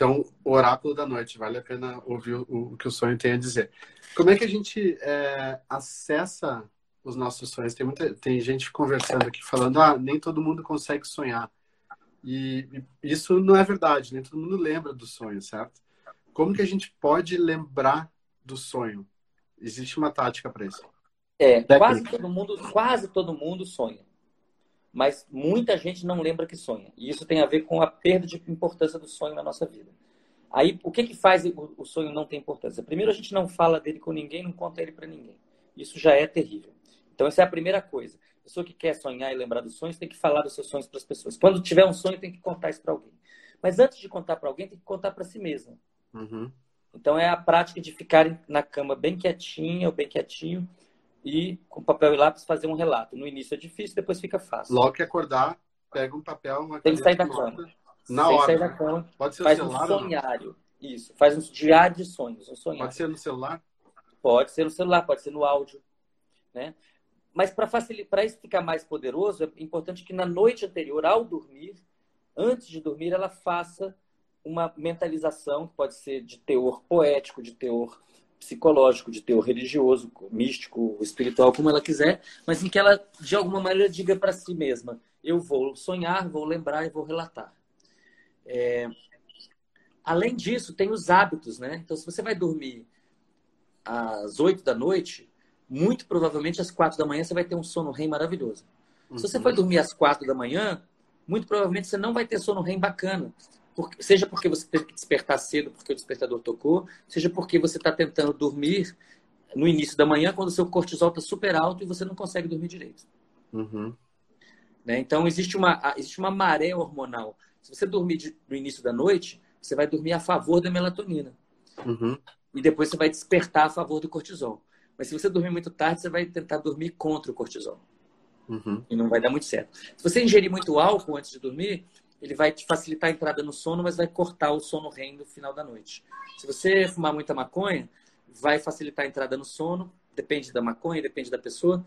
Então, o oráculo da noite, vale a pena ouvir o, o que o sonho tem a dizer. Como é que a gente é, acessa os nossos sonhos? Tem, muita, tem gente conversando aqui falando, ah, nem todo mundo consegue sonhar. E, e isso não é verdade, nem todo mundo lembra do sonho, certo? Como que a gente pode lembrar do sonho? Existe uma tática para isso. É, quase todo mundo, quase todo mundo sonha. Mas muita gente não lembra que sonha. E isso tem a ver com a perda de importância do sonho na nossa vida. Aí, o que que faz o sonho não ter importância? Primeiro, a gente não fala dele com ninguém, não conta ele para ninguém. Isso já é terrível. Então, essa é a primeira coisa. A pessoa que quer sonhar e lembrar dos sonhos tem que falar dos seus sonhos para as pessoas. Quando tiver um sonho, tem que contar isso para alguém. Mas antes de contar para alguém, tem que contar para si mesmo. Uhum. Então é a prática de ficar na cama bem quietinha ou bem quietinho e com papel e lápis fazer um relato. No início é difícil, depois fica fácil. Logo que acordar, pega um papel, uma Tem que sair da cama. Na Sem hora. sair da cama. Pode ser faz celular, um sonhário. Isso. Faz um diário de sonhos. Um sonhário. Pode ser no celular? Pode ser no celular, pode ser no áudio. Né? Mas para facilitar, isso ficar mais poderoso, é importante que na noite anterior, ao dormir, antes de dormir, ela faça uma mentalização que pode ser de teor poético, de teor psicológico, de teor religioso, místico, espiritual, como ela quiser, mas em que ela, de alguma maneira, diga para si mesma: eu vou sonhar, vou lembrar e vou relatar. É... Além disso, tem os hábitos, né? Então, se você vai dormir às oito da noite, muito provavelmente às quatro da manhã você vai ter um sono REM maravilhoso. Uhum. Se você for dormir às quatro da manhã, muito provavelmente você não vai ter sono REM bacana, porque, seja porque você teve que despertar cedo porque o despertador tocou, seja porque você está tentando dormir no início da manhã quando o seu cortisol está super alto e você não consegue dormir direito. Uhum. Né? Então, existe uma, existe uma maré hormonal. Se você dormir de, no início da noite, você vai dormir a favor da melatonina. Uhum. E depois você vai despertar a favor do cortisol. Mas se você dormir muito tarde, você vai tentar dormir contra o cortisol. Uhum. E não vai dar muito certo. Se você ingerir muito álcool antes de dormir, ele vai te facilitar a entrada no sono, mas vai cortar o sono REM no final da noite. Se você fumar muita maconha, vai facilitar a entrada no sono, depende da maconha, depende da pessoa,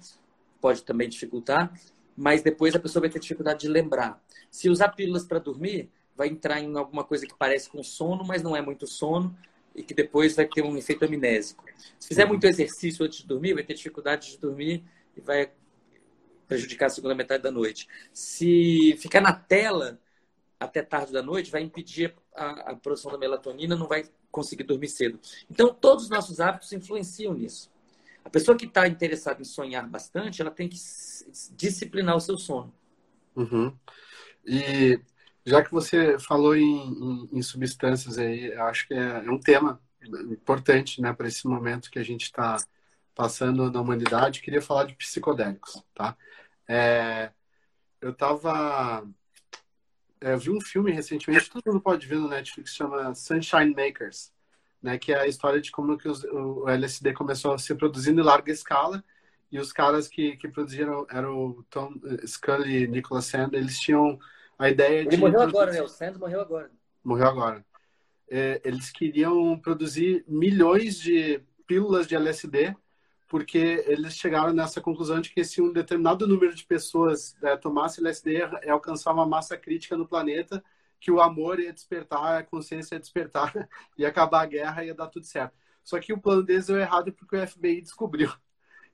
pode também dificultar, mas depois a pessoa vai ter dificuldade de lembrar. Se usar pílulas para dormir, vai entrar em alguma coisa que parece com sono, mas não é muito sono, e que depois vai ter um efeito amnésico. Se fizer muito exercício antes de dormir, vai ter dificuldade de dormir e vai prejudicar a segunda metade da noite. Se ficar na tela até tarde da noite, vai impedir a, a produção da melatonina, não vai conseguir dormir cedo. Então, todos os nossos hábitos influenciam nisso. A pessoa que está interessada em sonhar bastante, ela tem que disciplinar o seu sono. Uhum. E já que você falou em, em, em substâncias aí, acho que é, é, um tema importante, né, para esse momento que a gente está passando na humanidade. Queria falar de psicodélicos, tá? É, eu estava eu vi um filme recentemente, todo mundo pode ver no Netflix, chama Sunshine Makers, né, que é a história de como que os, o LSD começou a ser produzido em larga escala e os caras que, que produziram eram o Tom Scully e Nicholas Sand, eles tinham a ideia Ele de... Ele morreu agora, né? O Sands morreu agora. Morreu agora. É, eles queriam produzir milhões de pílulas de LSD porque eles chegaram nessa conclusão de que se um determinado número de pessoas é, tomasse LSD é alcançar uma massa crítica no planeta, que o amor ia despertar, a consciência ia despertar, <laughs> ia acabar a guerra, ia dar tudo certo. Só que o plano deles deu errado porque o FBI descobriu.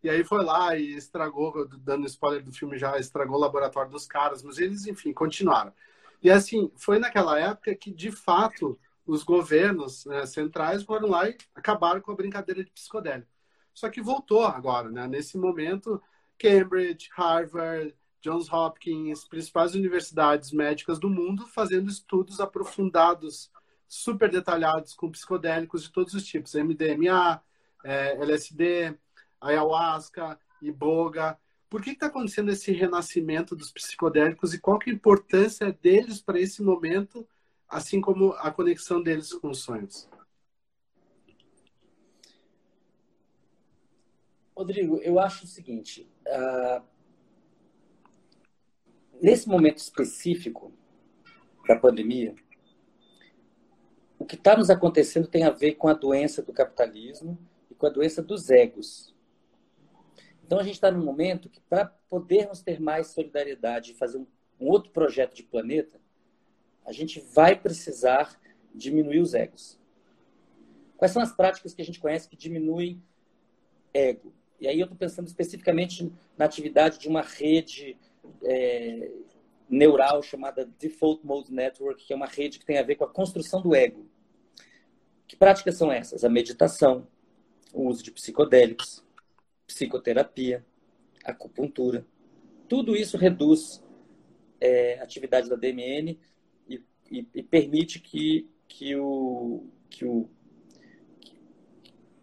E aí foi lá e estragou, dando spoiler do filme já, estragou o laboratório dos caras, mas eles, enfim, continuaram. E assim, foi naquela época que, de fato, os governos né, centrais foram lá e acabaram com a brincadeira de psicodélico. Só que voltou agora, né? Nesse momento, Cambridge, Harvard, Johns Hopkins, principais universidades médicas do mundo, fazendo estudos aprofundados, super detalhados, com psicodélicos de todos os tipos, MDMA, é, LSD, ayahuasca, iboga. Por que está acontecendo esse renascimento dos psicodélicos e qual que é a importância deles para esse momento, assim como a conexão deles com os sonhos? Rodrigo, eu acho o seguinte: uh, nesse momento específico da pandemia, o que está nos acontecendo tem a ver com a doença do capitalismo e com a doença dos egos. Então a gente está num momento que, para podermos ter mais solidariedade e fazer um, um outro projeto de planeta, a gente vai precisar diminuir os egos. Quais são as práticas que a gente conhece que diminuem ego? E aí eu estou pensando especificamente na atividade de uma rede é, neural chamada Default Mode Network, que é uma rede que tem a ver com a construção do ego. Que práticas são essas? A meditação, o uso de psicodélicos, psicoterapia, acupuntura. Tudo isso reduz é, a atividade da DMN e, e, e permite que, que, o, que, o,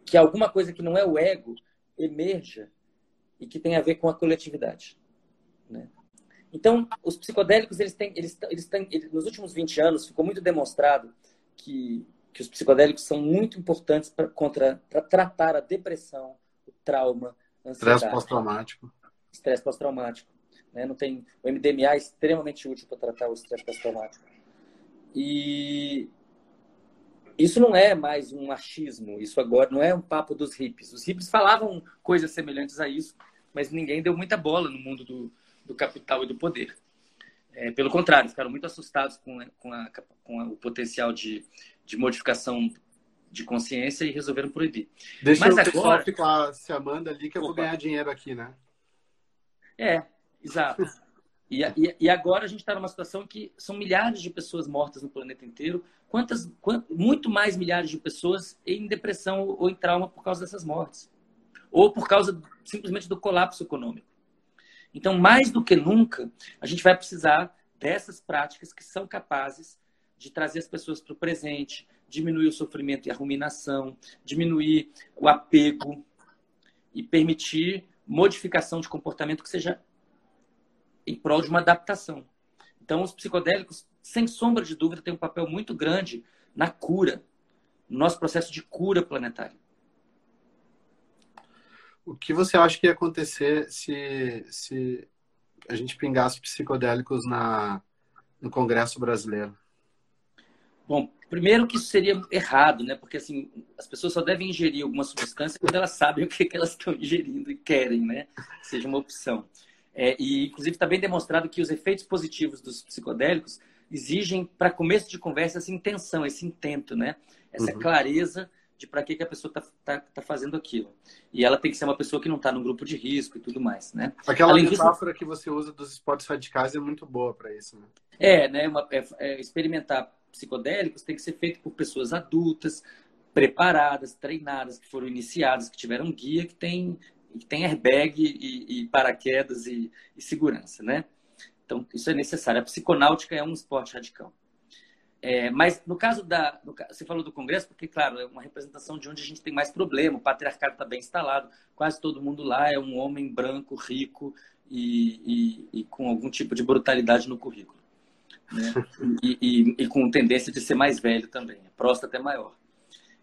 que alguma coisa que não é o ego emerja e que tem a ver com a coletividade. Né? Então, os psicodélicos, eles têm, eles, eles têm, eles, nos últimos 20 anos, ficou muito demonstrado que, que os psicodélicos são muito importantes para tratar a depressão, o trauma, a ansiedade. Estresse pós-traumático. Estresse pós-traumático. Né? Não tem, o MDMA é extremamente útil para tratar o estresse pós-traumático. E, isso não é mais um machismo, isso agora não é um papo dos hippies. Os hippies falavam coisas semelhantes a isso, mas ninguém deu muita bola no mundo do, do capital e do poder. É, pelo contrário, ficaram muito assustados com, com, a, com a, o potencial de, de modificação de consciência e resolveram proibir. Deixa Mas o agora... ficar se amando ali que eu Opa. vou ganhar dinheiro aqui, né? É, exato. E, e, e agora a gente está numa situação que são milhares de pessoas mortas no planeta inteiro, quantas, quant, muito mais milhares de pessoas em depressão ou em trauma por causa dessas mortes, ou por causa simplesmente do colapso econômico. Então, mais do que nunca, a gente vai precisar dessas práticas que são capazes de trazer as pessoas para o presente, diminuir o sofrimento e a ruminação, diminuir o apego e permitir modificação de comportamento que seja em prol de uma adaptação. Então, os psicodélicos, sem sombra de dúvida, têm um papel muito grande na cura, no nosso processo de cura planetária. O que você acha que ia acontecer se, se a gente pingasse psicodélicos na, no Congresso brasileiro? Bom, primeiro que isso seria errado, né? Porque assim, as pessoas só devem ingerir alguma substância quando elas sabem o que, que elas estão ingerindo e querem, né? Seja uma opção. É, e, inclusive, está bem demonstrado que os efeitos positivos dos psicodélicos exigem, para começo de conversa, essa intenção, esse intento, né? Essa uhum. clareza de para que, que a pessoa está tá, tá fazendo aquilo. E ela tem que ser uma pessoa que não está num grupo de risco e tudo mais, né? Aquela Além metáfora disso... que você usa dos esportes radicais é muito boa para isso, né? É, né? Uma, é, é, experimentar psicodélicos tem que ser feito por pessoas adultas, preparadas, treinadas, que foram iniciadas, que tiveram guia, que tem tem airbag e, e paraquedas e, e, segurança, né? Então, isso é necessário. A psiconáutica é um esporte radical. É, mas no caso da. No, você falou do Congresso, porque, claro, é uma representação de onde a gente tem mais problema. O patriarcado está bem instalado, quase todo mundo lá é um homem branco, rico e, e, com algum tipo de brutalidade no currículo. Né? <laughs> e, com tendência de ser mais velho também, a próstata é maior.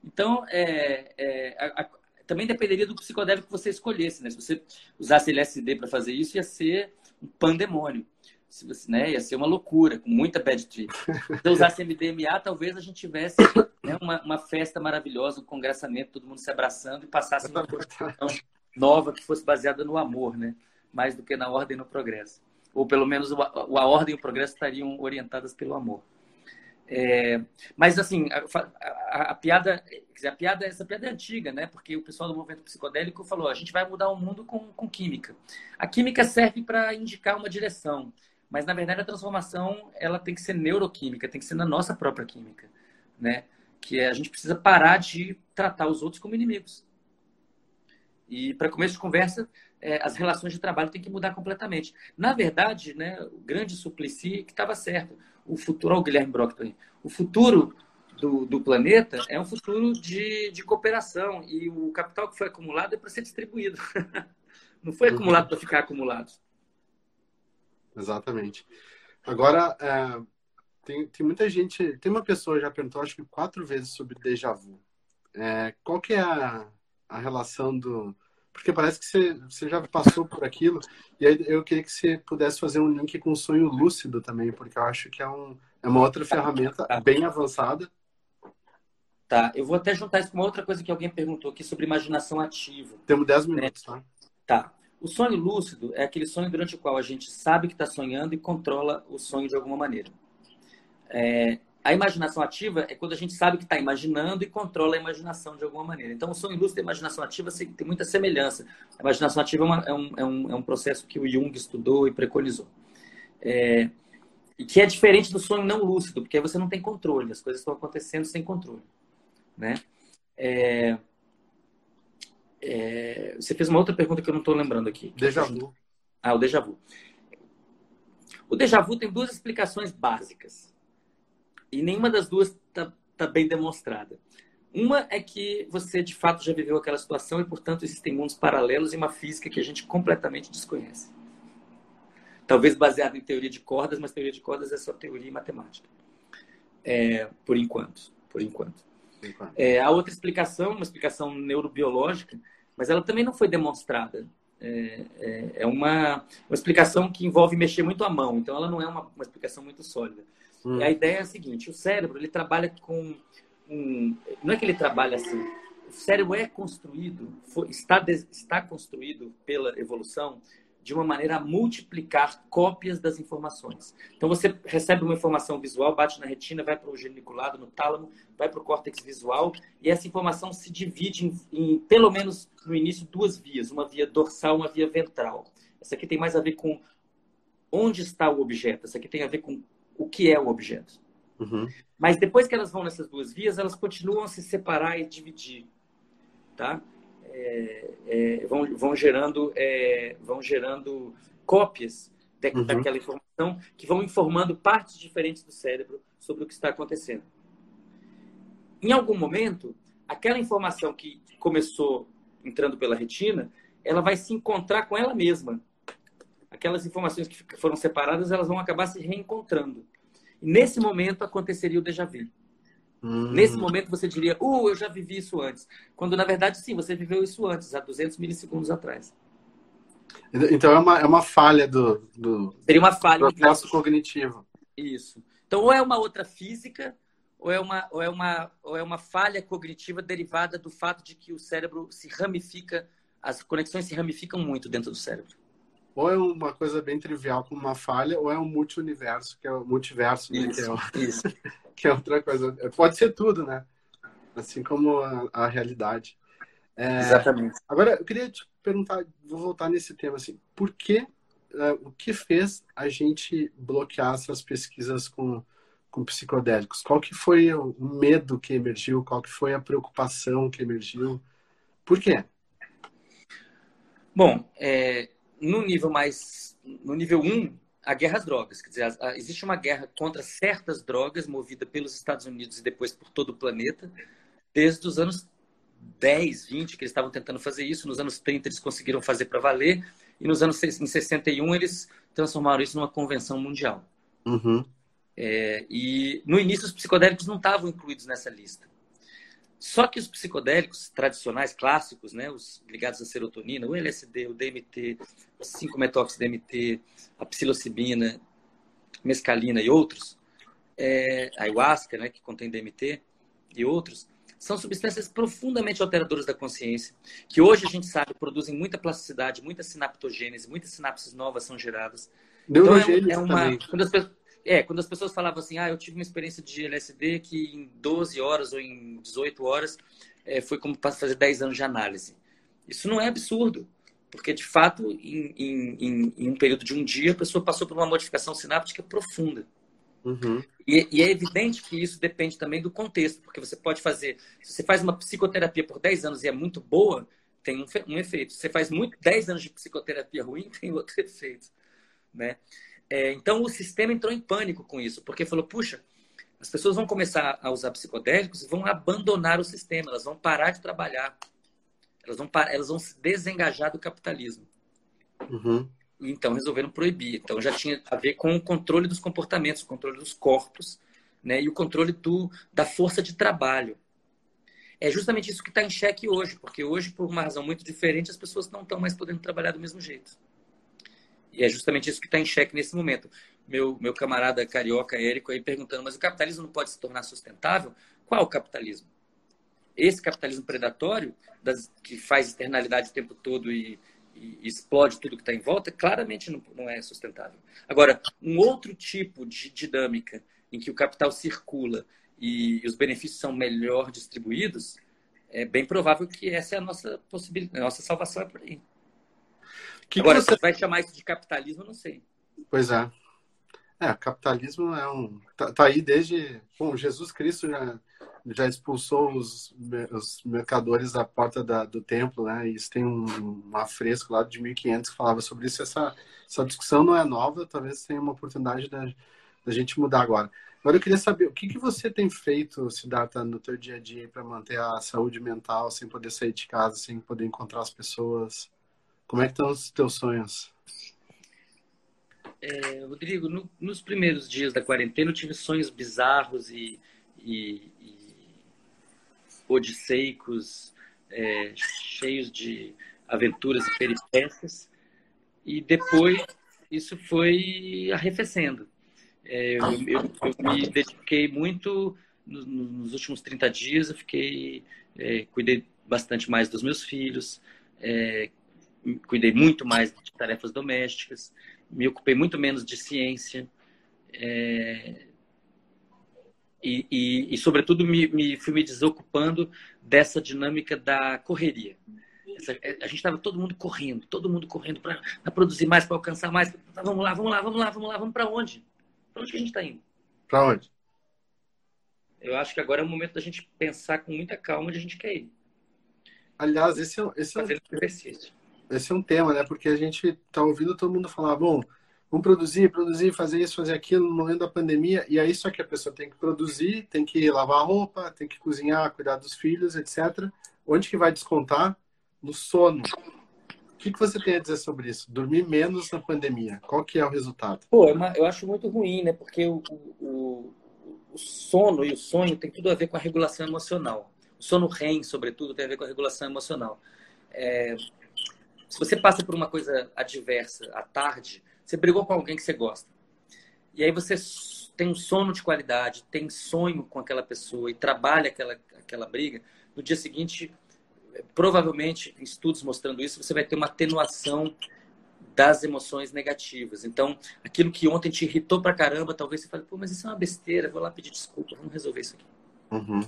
Então, é, é, a, também dependeria do psicodélico que você escolhesse, né? Se você usasse LSD para fazer isso, ia ser um pandemônio. Se você, né, ia ser uma loucura, com muita bad trip. Se eu usasse MDMA, talvez a gente tivesse né, uma, uma, festa maravilhosa, um congressamento, todo mundo se abraçando e passasse uma <laughs> constituição nova que fosse baseada no amor, né? Mais do que na ordem e no progresso. Ou pelo menos a, a ordem e o progresso estariam orientadas pelo amor. É, mas assim, a, a, a, piada, a piada, essa piada é antiga, né? Porque o pessoal do movimento psicodélico falou: a gente vai mudar o mundo com, com química. A química serve para indicar uma direção, mas na verdade a transformação ela tem que ser neuroquímica, tem que ser na nossa própria química, né? Que é, a gente precisa parar de tratar os outros como inimigos. E para começo de conversa, é, as relações de trabalho têm que mudar completamente. Na verdade, né, o grande Suplicy que estava certo o futuro, o Guilherme Brockton, o futuro do, do planeta é um futuro de, de cooperação e o capital que foi acumulado é para ser distribuído. <laughs> Não foi acumulado para ficar acumulado. Exatamente. Agora, é, tem, tem muita gente, tem uma pessoa já perguntou, acho que quatro vezes sobre déjà vu. É, qual que é a, a relação do, porque parece que você, você já passou por aquilo. E aí eu queria que você pudesse fazer um link com o sonho lúcido também, porque eu acho que é, um, é uma outra ferramenta tá. bem avançada. Tá, eu vou até juntar isso com uma outra coisa que alguém perguntou aqui sobre imaginação ativa. Temos 10 minutos, né? tá? Tá. O sonho lúcido é aquele sonho durante o qual a gente sabe que está sonhando e controla o sonho de alguma maneira. É, a imaginação ativa é quando a gente sabe que está imaginando e controla a imaginação de alguma maneira. Então, o sonho lúcido e a imaginação ativa tem muita semelhança. A imaginação ativa é, uma, é, um, é, um, é um processo que o Jung estudou e preconizou. É, e que é diferente do sonho não lúcido, porque aí você não tem controle, as coisas estão acontecendo sem controle. Né? É, é, você fez uma outra pergunta que eu não estou lembrando aqui. Déjà vu. Ah, o déjà vu. O déjà vu tem duas explicações básicas. E nenhuma das duas está tá bem demonstrada. Uma é que você de fato já viveu aquela situação e, portanto, existem mundos paralelos e uma física que a gente completamente desconhece. Talvez baseado em teoria de cordas, mas teoria de cordas é só teoria e matemática. É, por enquanto. Por enquanto. É, a outra explicação, uma explicação neurobiológica, mas ela também não foi demonstrada. É, é, é uma, uma explicação que envolve mexer muito a mão, então ela não é uma, uma explicação muito sólida. Hum. A ideia é a seguinte: o cérebro ele trabalha com um, não é que ele trabalha assim. O cérebro é construído, foi, está está construído pela evolução de uma maneira a multiplicar cópias das informações. Então você recebe uma informação visual, bate na retina, vai para o geniculado, no tálamo, vai para o córtex visual e essa informação se divide em, em, pelo menos no início duas vias, uma via dorsal, uma via ventral. Essa aqui tem mais a ver com onde está o objeto. Essa aqui tem a ver com o que é o objeto. Uhum. Mas depois que elas vão nessas duas vias, elas continuam a se separar e dividir, tá? É, é, vão, vão gerando é, vão gerando cópias de, uhum. daquela informação que vão informando partes diferentes do cérebro sobre o que está acontecendo. Em algum momento, aquela informação que começou entrando pela retina, ela vai se encontrar com ela mesma aquelas informações que foram separadas, elas vão acabar se reencontrando. E nesse momento aconteceria o déjà vu. Hum. Nesse momento você diria, uh, eu já vivi isso antes. Quando na verdade, sim, você viveu isso antes, há 200 milissegundos atrás. Então é uma, é uma falha do, do, Seria uma falha do processo cognitivo. Isso. Então, ou é uma outra física, ou é uma, ou é uma, ou é uma falha cognitiva derivada do fato de que o cérebro se ramifica, as conexões se ramificam muito dentro do cérebro. Ou é uma coisa bem trivial como uma falha, ou é um multiverso, que é o multiverso, né? Isso, que, é, isso. <laughs> que é outra coisa. Pode ser tudo, né? Assim como a, a realidade. É, Exatamente. Agora, eu queria te perguntar, vou voltar nesse tema, assim, por que, uh, o que fez a gente bloquear essas pesquisas com, com psicodélicos? Qual que foi o medo que emergiu? Qual que foi a preocupação que emergiu? Por quê? Bom, é, no nível mais, no nível 1, um, a guerra às drogas. Quer dizer, a, a, existe uma guerra contra certas drogas movida pelos Estados Unidos e depois por todo o planeta, desde os anos 10, 20 que eles estavam tentando fazer isso. Nos anos 30 eles conseguiram fazer para valer. E nos anos em 61 eles transformaram isso numa convenção mundial. Uhum. É, e no início os psicodélicos não estavam incluídos nessa lista. Só que os psicodélicos tradicionais, clássicos, né, os ligados à serotonina, o LSD, o DMT, o 5-methox-DMT, a psilocibina, mescalina e outros, é, a ayahuasca, né, que contém DMT e outros, são substâncias profundamente alteradoras da consciência, que hoje a gente sabe produzem muita plasticidade, muita sinaptogênese, muitas sinapses novas são geradas. Então, é, é uma, quando as, é, quando as pessoas falavam assim, ah, eu tive uma experiência de LSD que em 12 horas ou em 18 horas é, foi como fazer 10 anos de análise. Isso não é absurdo, porque de fato, em, em, em um período de um dia, a pessoa passou por uma modificação sináptica profunda. Uhum. E, e, é evidente que isso depende também do contexto, porque você pode fazer, se você faz uma psicoterapia por 10 anos e é muito boa, tem um, um efeito. Se você faz muito 10 anos de psicoterapia ruim, <laughs> tem outro efeito, né? É, então o sistema entrou em pânico com isso, porque falou: puxa, as pessoas vão começar a usar psicodélicos e vão abandonar o sistema, elas vão parar de trabalhar, elas vão, elas vão se desengajar do capitalismo. Uhum. Então resolveram proibir. Então já tinha a ver com o controle dos comportamentos, o controle dos corpos, né, e o controle do, da força de trabalho. É justamente isso que está em xeque hoje, porque hoje, por uma razão muito diferente, as pessoas não estão mais podendo trabalhar do mesmo jeito. E é justamente isso que está em xeque nesse momento. Meu, meu camarada carioca Érico aí perguntando, mas o capitalismo não pode se tornar sustentável? Qual o capitalismo? Esse capitalismo predatório, das, que faz externalidade o tempo todo e, e explode tudo que está em volta, claramente não, não é sustentável. Agora, um outro tipo de dinâmica em que o capital circula e os benefícios são melhor distribuídos, é bem provável que essa é a nossa possibilidade, a nossa salvação é por aí. Que Agora, que você... vai chamar isso de capitalismo, não sei. Pois é. É, capitalismo é um. Tá, tá, aí desde. Bom, Jesus Cristo já, já expulsou os, os mercadores da porta da, do templo, né? E isso tem um, um afresco lá de 1500 que falava sobre isso. Essa, essa discussão não é nova, talvez tenha uma oportunidade da, da gente mudar agora. Agora eu queria saber o que, que você tem feito, Siddhartha, no teu dia a dia para manter a saúde mental, sem poder sair de casa, sem poder encontrar as pessoas? Como é que estão os teus sonhos? É, Rodrigo, no, nos primeiros dias da quarentena eu tive sonhos bizarros e, e, e odisseicos, é, cheios de aventuras e peripécias. E depois isso foi arrefecendo. É, eu, eu, eu, me dediquei muito nos, últimos 30 dias, eu fiquei, é, cuidei bastante mais dos meus filhos, é, cuidei muito mais de tarefas domésticas, me ocupei muito menos de ciência é, e, e, e, sobretudo, me, me, fui me desocupando dessa dinâmica da correria. Essa, é, a gente estava todo mundo correndo, todo mundo correndo para produzir mais, para alcançar mais. Vamos lá, vamos lá, vamos lá, vamos lá, vamos para onde? Para onde que a gente está indo? Para onde? Eu acho que agora é o momento da gente pensar com muita calma onde a gente quer ir. Aliás, esse é, esse é, um, exercício esse é um tema, né? Porque a gente tá ouvindo todo mundo falar, bom, vamos produzir, produzir, fazer isso, fazer aquilo no momento da pandemia, e aí só que a pessoa tem que produzir, tem que lavar roupa, tem que cozinhar, cuidar dos filhos, etc. Onde que vai descontar? No sono. O que, que você tem a dizer sobre isso? Dormir menos na pandemia. Qual que é o resultado? Pô, é eu acho muito ruim, né? Porque o, o, o sono e o sonho tem tudo a ver com a regulação emocional. O sono REM, sobretudo, tem a ver com a regulação emocional. É, se você passa por uma coisa adversa à tarde, você brigou com alguém que você gosta. E aí você tem um sono de qualidade, tem sonho com aquela pessoa e trabalha aquela, aquela briga, no dia seguinte, provavelmente, estudos mostrando isso, você vai ter uma atenuação das emoções negativas. Então, aquilo que ontem te irritou pra caramba, talvez você fale, pô, mas isso é uma besteira, vou lá pedir desculpa, vamos resolver isso aqui. Uhum.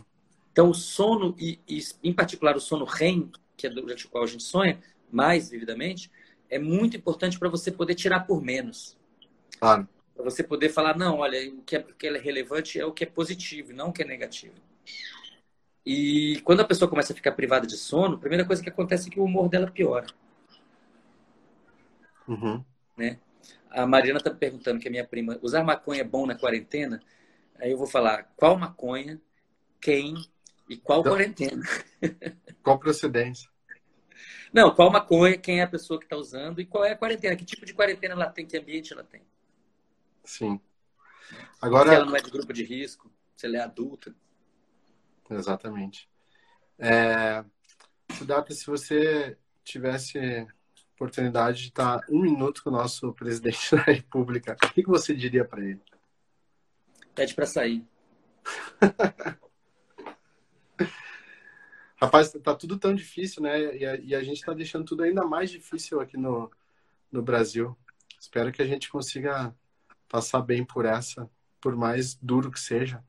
Então, o sono, e, e, em particular o sono REM, que é durante o qual a gente sonha mais vividamente, é muito importante para você poder tirar por menos. Claro. Para você poder falar, não, olha, o que, é, o que é relevante é o que é positivo, não o que é negativo. E quando a pessoa começa a ficar privada de sono, a primeira coisa que acontece é que o humor dela piora. Uhum. Né? A Mariana está perguntando, que é minha prima, usar maconha é bom na quarentena? Aí eu vou falar, qual maconha, quem e qual então, quarentena? Qual procedência? Não, qual maconha, quem é a pessoa que está usando e qual é a quarentena, que tipo de quarentena ela tem, que ambiente ela tem. Sim. Agora... Se ela não é de grupo de risco, se ela é adulta. Exatamente. É... Sudata, se você tivesse oportunidade de estar um minuto com o nosso presidente <laughs> da República, o que você diria para ele? Pede para sair. <laughs> Rapaz, tá tudo tão difícil, né? E a, e a gente está deixando tudo ainda mais difícil aqui no, no Brasil. Espero que a gente consiga passar bem por essa, por mais duro que seja.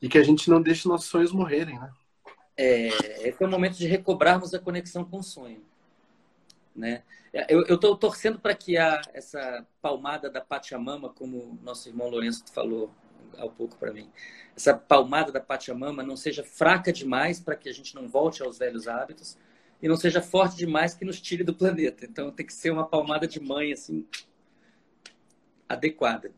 E que a gente não deixe nossos sonhos morrerem, né? É, esse é o momento de recobrarmos a conexão com o sonho. Né? Eu estou torcendo para que a, essa palmada da Pachamama, como nosso irmão Lourenço falou há pouco para mim, essa palmada da Pachamama não seja fraca demais para que a gente não volte aos velhos hábitos e não seja forte demais que nos tire do planeta. Então tem que ser uma palmada de mãe assim adequada.